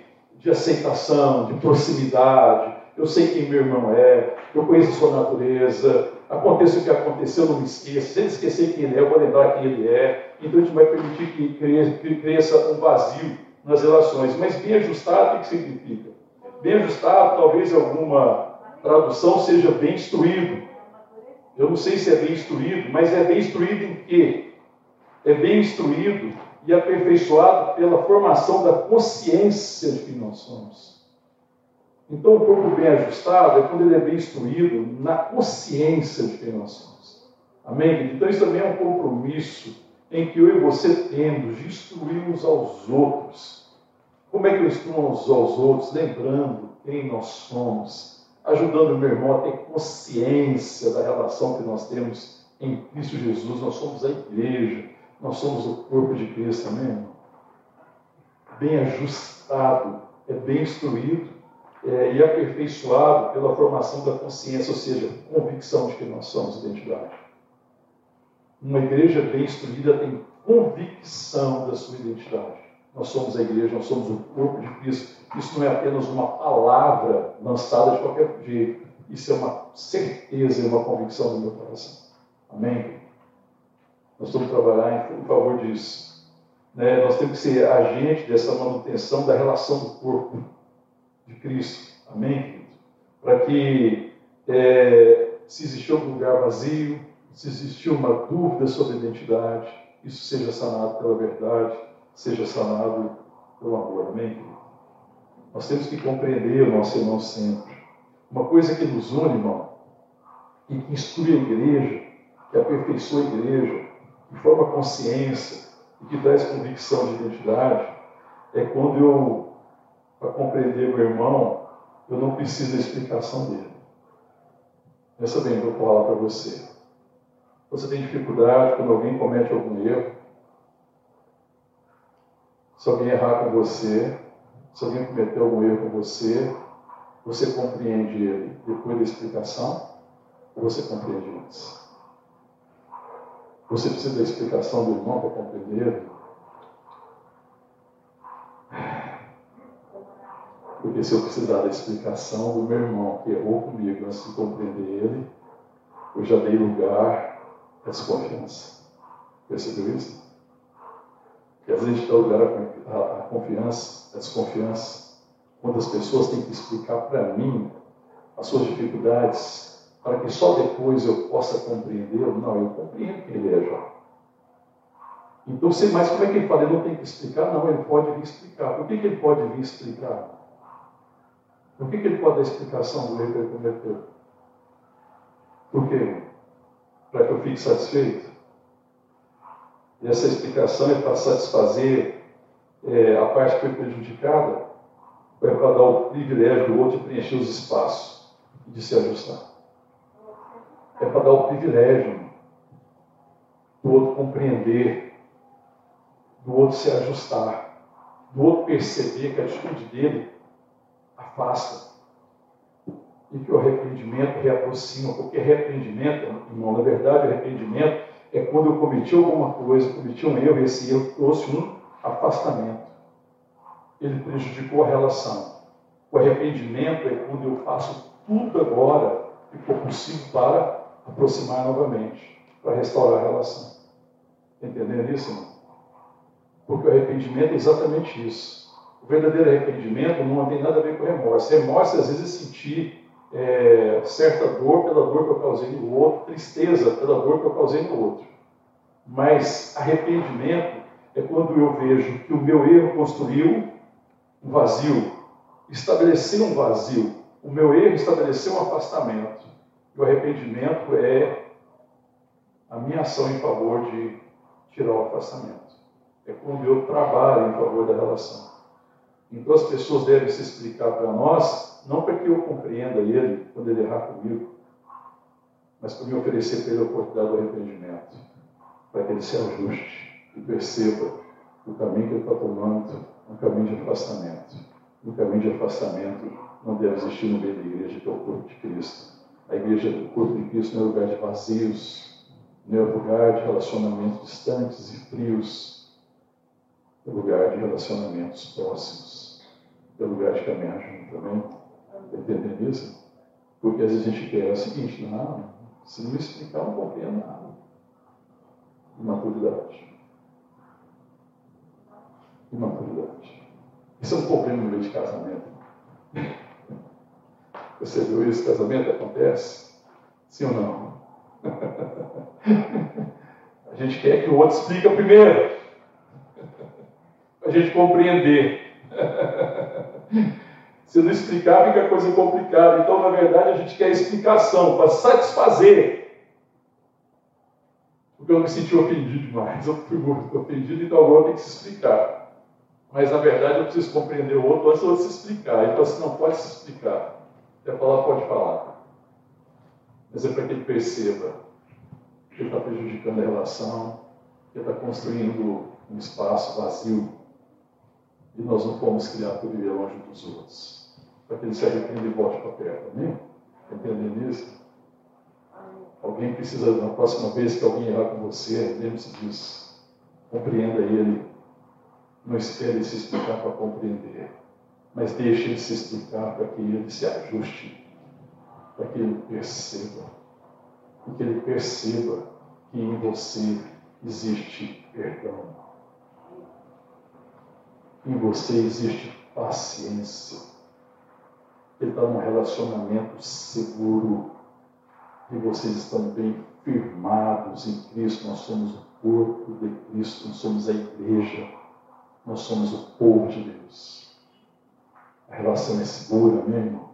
de aceitação, de proximidade. Eu sei quem meu irmão é, eu conheço a sua natureza. Aconteça o que aconteceu, eu não me esqueça. Se ele esquecer quem ele é, eu vou lembrar quem ele é. Então a gente vai permitir que cresça um vazio nas relações. Mas bem ajustado, o que significa? Bem ajustado, talvez alguma tradução seja bem instruído. Eu não sei se é bem instruído, mas é bem instruído em quê? É bem instruído e aperfeiçoado pela formação da consciência de quem nós somos. Então, o corpo bem ajustado é quando ele é bem instruído na consciência de quem nós somos. Amém? Então, isso também é um compromisso em que eu e você temos de instruir uns aos outros. Como é que eu instruo uns aos outros? Lembrando quem nós somos, ajudando o meu irmão a ter consciência da relação que nós temos em Cristo Jesus. Nós somos a igreja nós somos o corpo de Cristo, amém? Bem ajustado, é bem instruído é, e aperfeiçoado pela formação da consciência, ou seja, convicção de que nós somos identidade. Uma igreja bem instruída tem convicção da sua identidade. Nós somos a igreja, nós somos o corpo de Cristo. Isso não é apenas uma palavra lançada de qualquer jeito. Isso é uma certeza e uma convicção do meu coração. Amém? Nós estamos trabalhar em favor disso. Né? Nós temos que ser agente dessa manutenção da relação do corpo de Cristo. Amém, Para que, é, se existir algum lugar vazio, se existir uma dúvida sobre a identidade, isso seja sanado pela verdade, seja sanado pelo amor. Amém, querido? Nós temos que compreender o nosso irmão sempre. Uma coisa que nos une, irmão, e que instrui a igreja, que aperfeiçoa a igreja, que forma consciência e que traz convicção de identidade, é quando eu, para compreender meu irmão, eu não preciso da explicação dele. Pensa bem, eu vou falar para você. Você tem dificuldade quando alguém comete algum erro, se alguém errar com você, se alguém cometeu algum erro com você, você compreende ele depois da explicação ou você compreende antes? Você precisa da explicação do irmão para compreender? Porque se eu precisar da explicação do meu irmão que errou comigo antes de compreender ele, eu já dei lugar à desconfiança. Percebeu isso? Porque às vezes a gente dá lugar à confiança, à desconfiança, quando as pessoas têm que explicar para mim as suas dificuldades, para que só depois eu possa compreendê-lo. Não, eu compreendo quem ele é já. Então, sei mais como é que ele fala? Ele não tem que explicar? Não, ele pode vir explicar. Por que, que ele pode vir explicar? Por que, que ele pode dar explicação do erro que ele cometeu? Por quê? Para que eu fique satisfeito? E essa explicação é para satisfazer é, a parte que foi prejudicada, ou é para dar o privilégio do outro de preencher os espaços e de se ajustar? É para dar o privilégio do outro compreender, do outro se ajustar, do outro perceber que a atitude dele afasta e que o arrependimento reaproxima, porque arrependimento, irmão, na verdade, arrependimento é quando eu cometi alguma coisa, cometi um erro, e esse erro trouxe um afastamento. Ele prejudicou a relação. O arrependimento é quando eu faço tudo agora que for possível para aproximar novamente, para restaurar a relação. Entendendo isso, irmão? Porque o arrependimento é exatamente isso. O verdadeiro arrependimento não tem nada a ver com remorso. Remorso, às vezes, é sentir é, certa dor pela dor que eu causei no outro, tristeza pela dor que eu causei no outro. Mas arrependimento é quando eu vejo que o meu erro construiu um vazio, estabeleceu um vazio. O meu erro estabeleceu um afastamento. E o arrependimento é a minha ação em favor de tirar o afastamento. É quando eu trabalho em favor da relação. Então as pessoas devem se explicar para nós, não para que eu compreenda ele quando ele errar comigo, mas para me oferecer para ele a oportunidade do arrependimento, para que ele se ajuste e perceba o caminho que ele está tomando, um caminho de afastamento. No caminho de afastamento não deve existir no meio da igreja, que é o corpo de Cristo. A igreja do corpo de Cristo não é lugar de vazios, não é lugar de relacionamentos distantes e frios, é lugar de relacionamentos próximos, é lugar de caminhar junto também. Está entendendo isso? Porque às vezes a gente quer o seguinte, não, se não explicar, não compreendo nada. Imaturidade. Imaturidade. Isso é um problema no meio de casamento. Você viu isso? Casamento acontece? Sim ou não? A gente quer que o outro explique primeiro. A gente compreender. Se não explicar, fica coisa complicada. Então, na verdade, a gente quer explicação para satisfazer. Porque eu me senti ofendido demais. Eu fui muito ofendido, então agora eu tenho que se explicar. Mas, na verdade, eu preciso compreender o outro antes de se explicar. Então, se não pode se explicar. Quer falar, pode falar. Mas é para que ele perceba que está prejudicando a relação, que está construindo um espaço vazio. E nós não podemos criar por viver longe dos outros. Para que ele se arrependa e volte para perto. Amém? Entendendo isso? Alguém precisa, na próxima vez que alguém errar com você, lembre-se disso. Compreenda ele Não espere se explicar para compreender, mas deixe ele se explicar para que ele se ajuste, para que ele perceba, para que ele perceba que em você existe perdão. Em você existe paciência. Ele está num relacionamento seguro. E vocês estão bem firmados em Cristo. Nós somos o corpo de Cristo, nós somos a igreja, nós somos o povo de Deus. A relação é segura, meu irmão.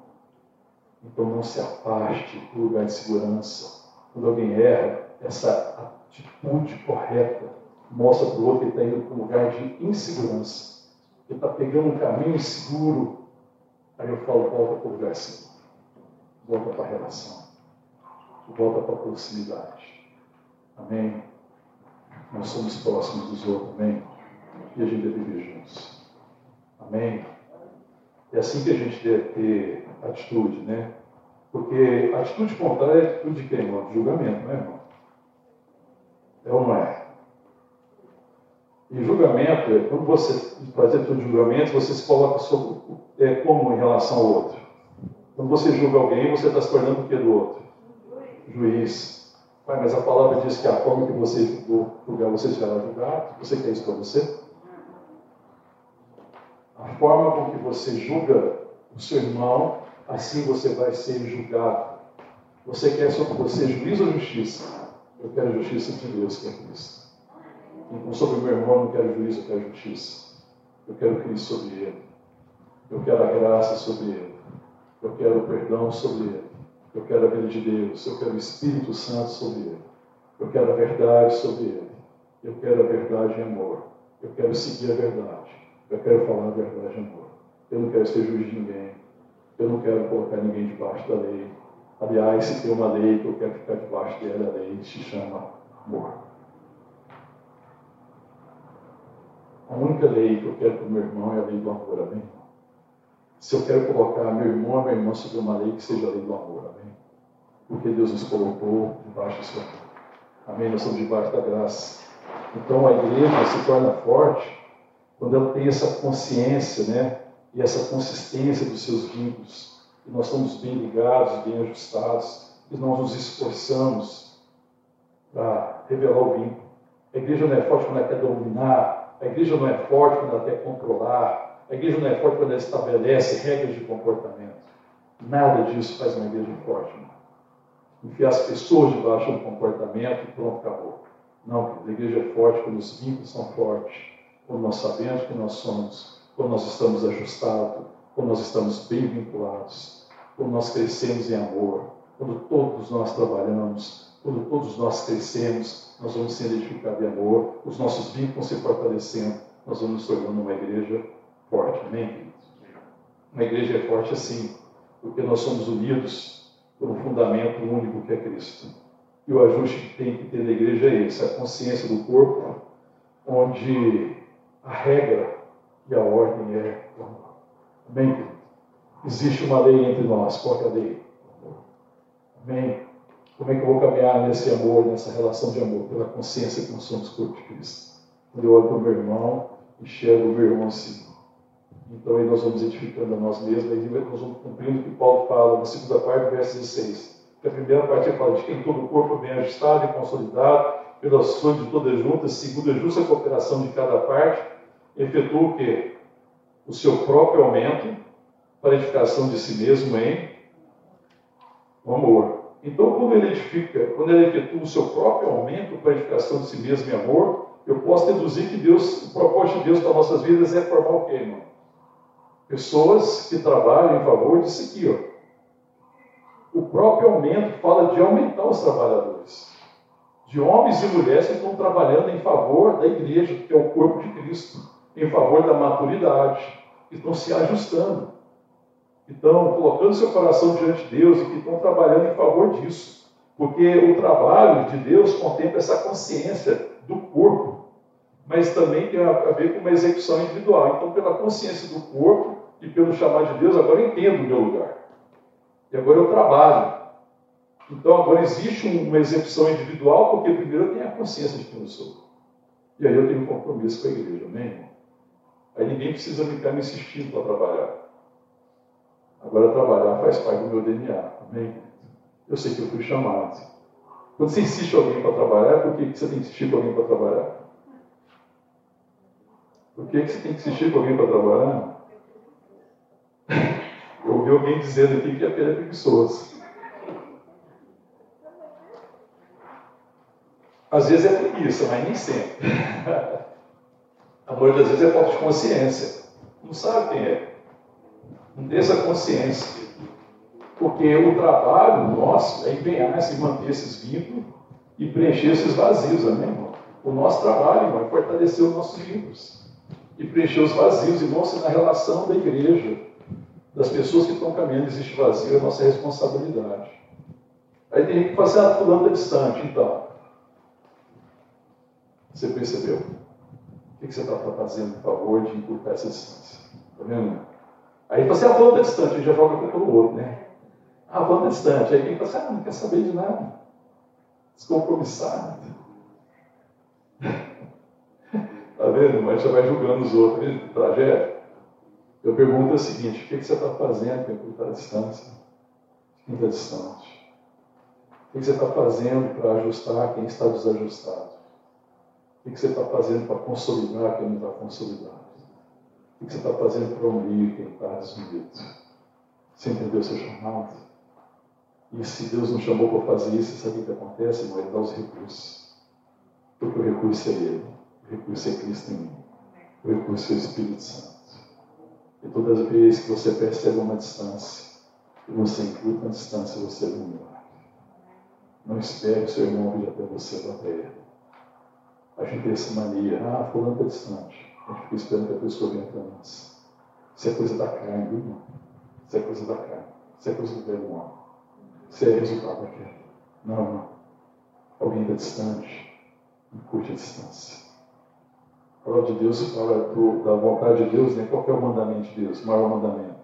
Então não se afaste do lugar de segurança. Quando alguém erra, essa atitude correta mostra para o outro que está indo para um lugar de insegurança. Ele está pegando um caminho inseguro. Aí eu falo, volta para o lugar seguro. Volta para a relação. Volta para a proximidade. Amém? Nós somos próximos dos outros, amém? E a gente deve viver juntos. Amém? É assim que a gente deve ter atitude, né? Porque atitude contrária é atitude de quem, irmão? De julgamento, não é, irmão? É ou não é? E julgamento é quando você faz atitude de julgamento, você se coloca sobre, é, como em relação ao outro. Quando você julga alguém, você está se tornando o que do outro? Juiz. Pai, mas a palavra diz que a forma que você julgar, você será julgado. Você quer isso para você? A forma com que você julga o seu irmão, assim você vai ser julgado. Você quer sobre você juízo ou justiça? Eu quero justiça de Deus, que é Cristo. Então, sobre o meu irmão, eu não quero juízo, eu quero justiça. Eu quero Cristo sobre ele. Eu quero a graça sobre ele. Eu quero o perdão sobre ele. Eu quero a vida de Deus. Eu quero o Espírito Santo sobre ele. Eu quero a verdade sobre ele. Eu quero a verdade em amor. Eu quero seguir a verdade. Eu quero falar a verdade amor. Eu não quero ser juiz de ninguém. Eu não quero colocar ninguém debaixo da lei. Aliás, se tem uma lei que eu quero ficar debaixo dela, a lei se chama amor. A única lei que eu quero para o meu irmão é a lei do amor, amém? Se eu quero colocar meu irmão ou minha irmã sobre uma lei que seja a lei do amor, amém? Porque Deus nos colocou debaixo do seu amor. Amém? Nós estamos debaixo da graça. Então a igreja se torna forte quando ela tem essa consciência, né? E essa consistência dos seus vínculos e nós estamos bem ligados, bem ajustados, e nós nos esforçamos para revelar o vínculo. A igreja não é forte quando ela quer dominar, a igreja não é forte quando ela quer controlar, a igreja não é forte quando ela estabelece regras de comportamento. Nada disso faz uma igreja forte. Não. Enfiar as pessoas debaixo do comportamento e pronto, acabou. Não, a igreja é forte quando os vínculos são fortes, quando nós sabemos que nós somos, quando nós estamos ajustados, quando nós estamos bem vinculados quando nós crescemos em amor, quando todos nós trabalhamos, quando todos nós crescemos, nós vamos sendo edificados em amor, os nossos vínculos se fortalecendo, nós vamos nos tornando uma igreja forte. Amém? Uma igreja é forte assim, porque nós somos unidos por um fundamento único que é Cristo. E o ajuste que tem que ter na igreja é esse, a consciência do corpo, onde a regra e a ordem é o amor. Amém? Existe uma lei entre nós. Qual é a lei? Amém? Como é que eu vou caminhar nesse amor, nessa relação de amor? Pela consciência que nós somos corpo de Cristo. Quando eu olho para o meu irmão, enxergo o meu irmão assim. Então aí nós vamos edificando a nós mesmos, aí nós vamos cumprindo o que Paulo fala na segunda parte, verso 16. Que a primeira parte fala de quem todo o corpo bem ajustado e consolidado, pela ações de todas juntas, segundo a justa cooperação de cada parte, efetua o quê? O seu próprio aumento para edificação de si mesmo em amor. Então, quando ele edifica, quando ele efetua o seu próprio aumento para edificação de si mesmo em amor, eu posso deduzir que Deus, o propósito de Deus para nossas vidas é formar o quê, irmão? Pessoas que trabalham em favor disso aqui, ó. O próprio aumento fala de aumentar os trabalhadores. De homens e mulheres que estão trabalhando em favor da igreja, que é o corpo de Cristo, em favor da maturidade, que estão se ajustando que estão colocando seu coração diante de Deus e que estão trabalhando em favor disso. Porque o trabalho de Deus contempla essa consciência do corpo, mas também tem a ver com uma execução individual. Então, pela consciência do corpo e pelo chamar de Deus, agora eu entendo o meu lugar. E agora eu trabalho. Então, agora existe uma execução individual, porque primeiro eu tenho a consciência de quem eu sou. E aí eu tenho um compromisso com a igreja, amém? Aí ninguém precisa ficar me insistindo para trabalhar. Agora trabalhar faz parte do meu DNA, amém? Eu sei que eu fui chamado. Quando você insiste alguém para trabalhar, por que você tem que insistir para alguém para trabalhar? Por que você tem que insistir para alguém para trabalhar? Eu ouvi alguém dizendo aqui que a pena é. Às vezes é preguiça, mas nem sempre. A maioria das vezes é falta de consciência. Não sabe quem é. Não tem essa consciência. Porque o trabalho nosso é empenhar-se em manter esses vínculos e preencher esses vazios, amém, irmão? O nosso trabalho, irmão, é fortalecer os nossos vínculos e preencher os vazios, irmãos, na relação da igreja, das pessoas que estão caminhando, existe vazio, é nossa responsabilidade. Aí tem gente que fala assim, ah, fulano está distante, então. Você percebeu? O que você está fazendo em favor de encurtar essa distância? Está vendo? Aí você, está distante, a gente já joga culpa no outro, né? Está distante. Aí quem fala assim, ah, não quer saber de nada. Descompromissado. Está vendo? Mas já vai julgando os outros. Viu? Tragédia. Eu pergunto o seguinte: o que você está fazendo para encurtar a distância? Quem está distante? O que você está fazendo para ajustar quem está desajustado? O que você está fazendo para consolidar quem não está consolidado? O que você está fazendo para unir quem está desunido? Você entendeu o seu chamado? E se Deus não chamou para fazer isso, sabe o que acontece? Ele vai dar os recursos. Porque o recurso é Ele. O recurso é Cristo em mim. O recurso é o Espírito Santo. E todas as vezes que você percebe uma distância, e você inclui a distância, você é um Não espere o seu irmão vir até você para ele. A gente tem essa mania, ah, fulano está distante. A gente fica esperando que a pessoa venha para nós. Isso é coisa da carne, viu, irmão? Isso é coisa da carne. Isso é coisa do homem. Isso é resultado daquilo. Não, não. Alguém está distante, curte a distância. A palavra de Deus fala do, da vontade de Deus, né? qual é o mandamento de Deus? O maior mandamento.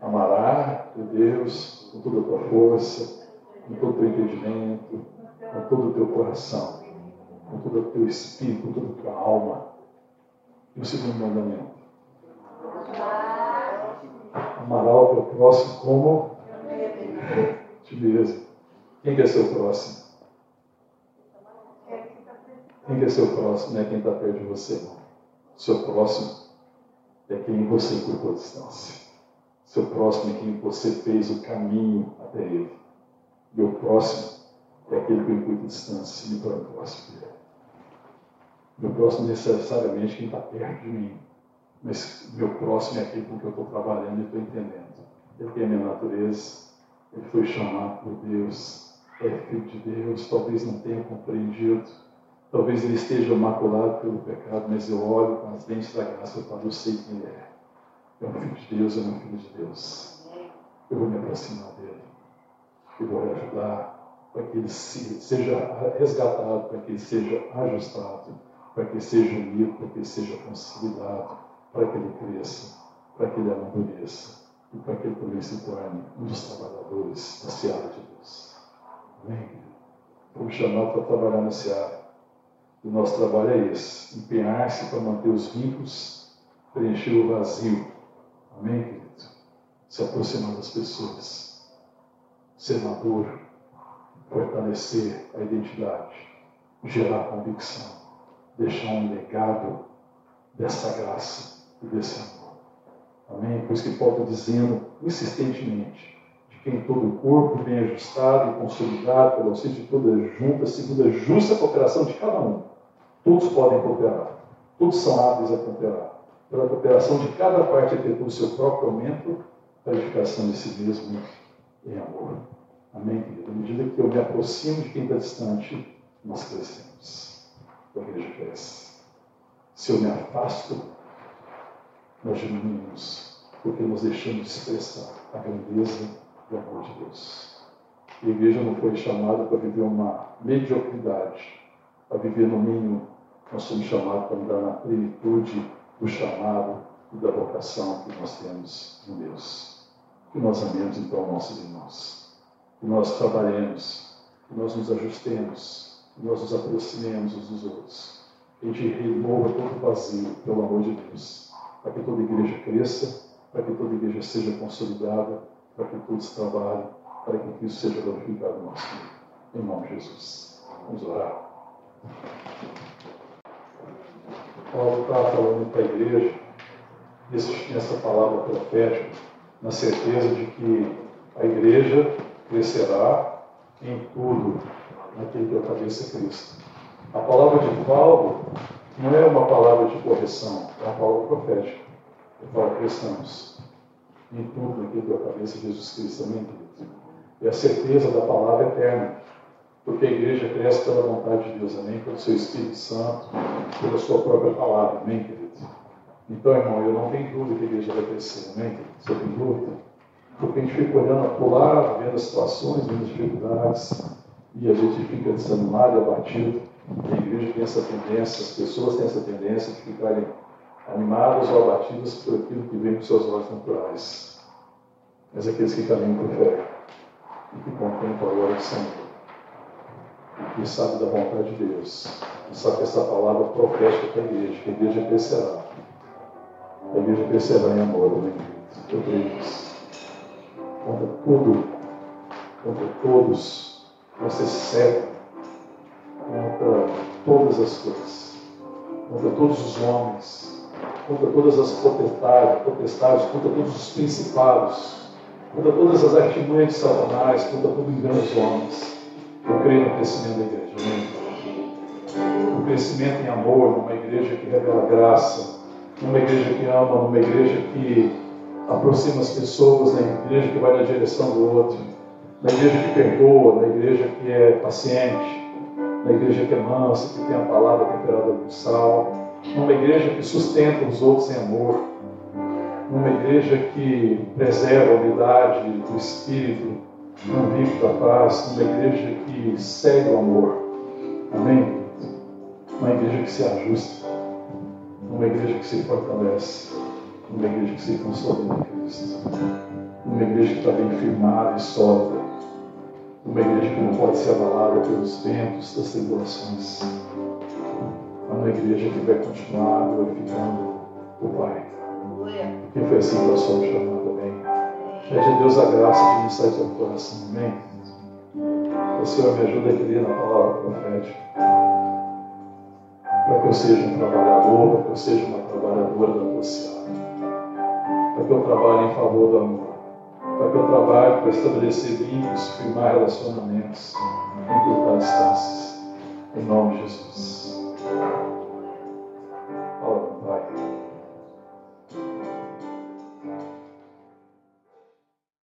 Amará o Deus com toda a tua força, com todo o teu entendimento, com todo o teu coração, com todo o teu espírito, com toda a tua alma. E o segundo mandamento? Amará o teu próximo como ti mesmo. Quem ser o próximo? Quem é seu próximo? É quem está perto de você. Seu próximo é quem você encurtou a distância. Seu próximo é quem você fez o caminho até ele. Meu próximo é aquele que eu encurto a distância e me torno próximo dele. Meu próximo necessariamente quem está perto de mim. Mas meu próximo é aquele com que eu estou trabalhando e estou entendendo. Ele tem a minha natureza, ele foi chamado por Deus, é filho de Deus, talvez não tenha compreendido Talvez ele esteja maculado pelo pecado, mas eu olho com as dentes da graça falo, eu sei quem é. É um filho de Deus, é um filho de Deus. Eu vou me aproximar dele. Eu vou ajudar para que ele seja resgatado, para que ele seja ajustado, para que seja unido, para que seja consolidado, para que ele cresça, para que ele amadureça e para que ele também se torne um dos trabalhadores da seara de Deus. Amém? Fomos chamados para trabalhar na seara. O nosso trabalho é esse: empenhar-se para manter os vínculos, preencher o vazio. Amém, querido? Se aproximar das pessoas, ser maduro, fortalecer a identidade, gerar convicção, deixar um legado dessa graça e desse amor. Amém? Por isso que Paulo está dizendo insistentemente de quem todo o corpo bem ajustado e consolidado pelo auxílio de toda junta, segundo a justa cooperação de cada um Todos podem cooperar. Todos são hábeis a cooperar. Pela cooperação de cada parte ter o seu próprio aumento, a edificação de si mesmo em amor. Amém, querido? À medida que eu me aproximo de quem está distante, nós crescemos. A igreja cresce. Se eu me afasto, nós diminuímos, porque nós deixamos de expressar a grandeza do amor de Deus. a igreja não foi chamada para viver uma mediocridade, para viver no mínimo nós somos chamados para andar na plenitude do chamado e da vocação que nós temos em Deus. Que nós amemos então nossos irmãos. Que nós trabalhemos, que nós nos ajustemos, que nós nos aproximemos uns dos outros. a gente remova todo vazio, pelo amor de Deus, para que toda igreja cresça, para que toda igreja seja consolidada, para que todos trabalhem, para que Cristo seja glorificado no nosso meio. Em nome de Jesus. Vamos orar. Paulo está falando para a igreja, nessa palavra profética, na certeza de que a igreja crescerá em tudo naquele que é a cabeça Cristo. A palavra de Paulo não é uma palavra de correção, é uma palavra profética. Ele fala cresçamos em tudo naquele que é a cabeça Jesus Cristo. Amém, querido? E a certeza da palavra eterna. Porque a igreja cresce pela vontade de Deus, amém? Pelo seu Espírito Santo, pela sua própria palavra, amém, querido? Então, irmão, eu não tenho dúvida que a igreja vai crescer, amém? Você tem dúvida? Porque a gente fica olhando para o lado, vendo as situações, vendo as dificuldades, e a gente fica desanimado abatido. A igreja tem essa tendência, as pessoas têm essa tendência de ficarem animadas ou abatidas por aquilo que vem com seus olhos naturais. Mas aqueles que caminham por fé e que contemplam a glória do Senhor, e que sabe da vontade de Deus, e sabe que essa palavra profética para a igreja, que a igreja crescerá. A igreja crescerá em amor, né? Eu creio nisso. Contra tudo, contra todos, você cego contra todas as coisas, contra todos os homens, contra todas as potestades contra todos os principados, contra todas as artimanhas de Satanás, contra todo engano dos homens. Eu creio no crescimento da igreja. Amém? O crescimento em amor, numa igreja que revela graça, numa igreja que ama, numa igreja que aproxima as pessoas, na igreja que vai na direção do outro, na igreja que perdoa, na igreja que é paciente, na igreja que é mansa, que tem a palavra temperada com sal, numa igreja que sustenta os outros em amor, numa igreja que preserva a unidade do Espírito, não vive da paz, numa igreja que segue o amor. Amém? Uma igreja que se ajusta, uma igreja que se fortalece, uma igreja que se consolida em Cristo, uma igreja que está bem firmada e sólida, uma igreja que não pode ser abalada pelos ventos das tribulações. É uma igreja que vai continuar glorificando o Pai. Porque foi assim que nós somos chamados, amém? Pede a Deus a graça de ministrar seu coração, amém? O Senhor me ajuda a crer na palavra profética. Para que eu seja um trabalhador, para que eu seja uma trabalhadora da tua. Para que eu trabalhe em favor do amor para o trabalho para estabelecer vínculos, firmar relacionamentos, encurtar distâncias. Em nome de Jesus. Fala, Pai.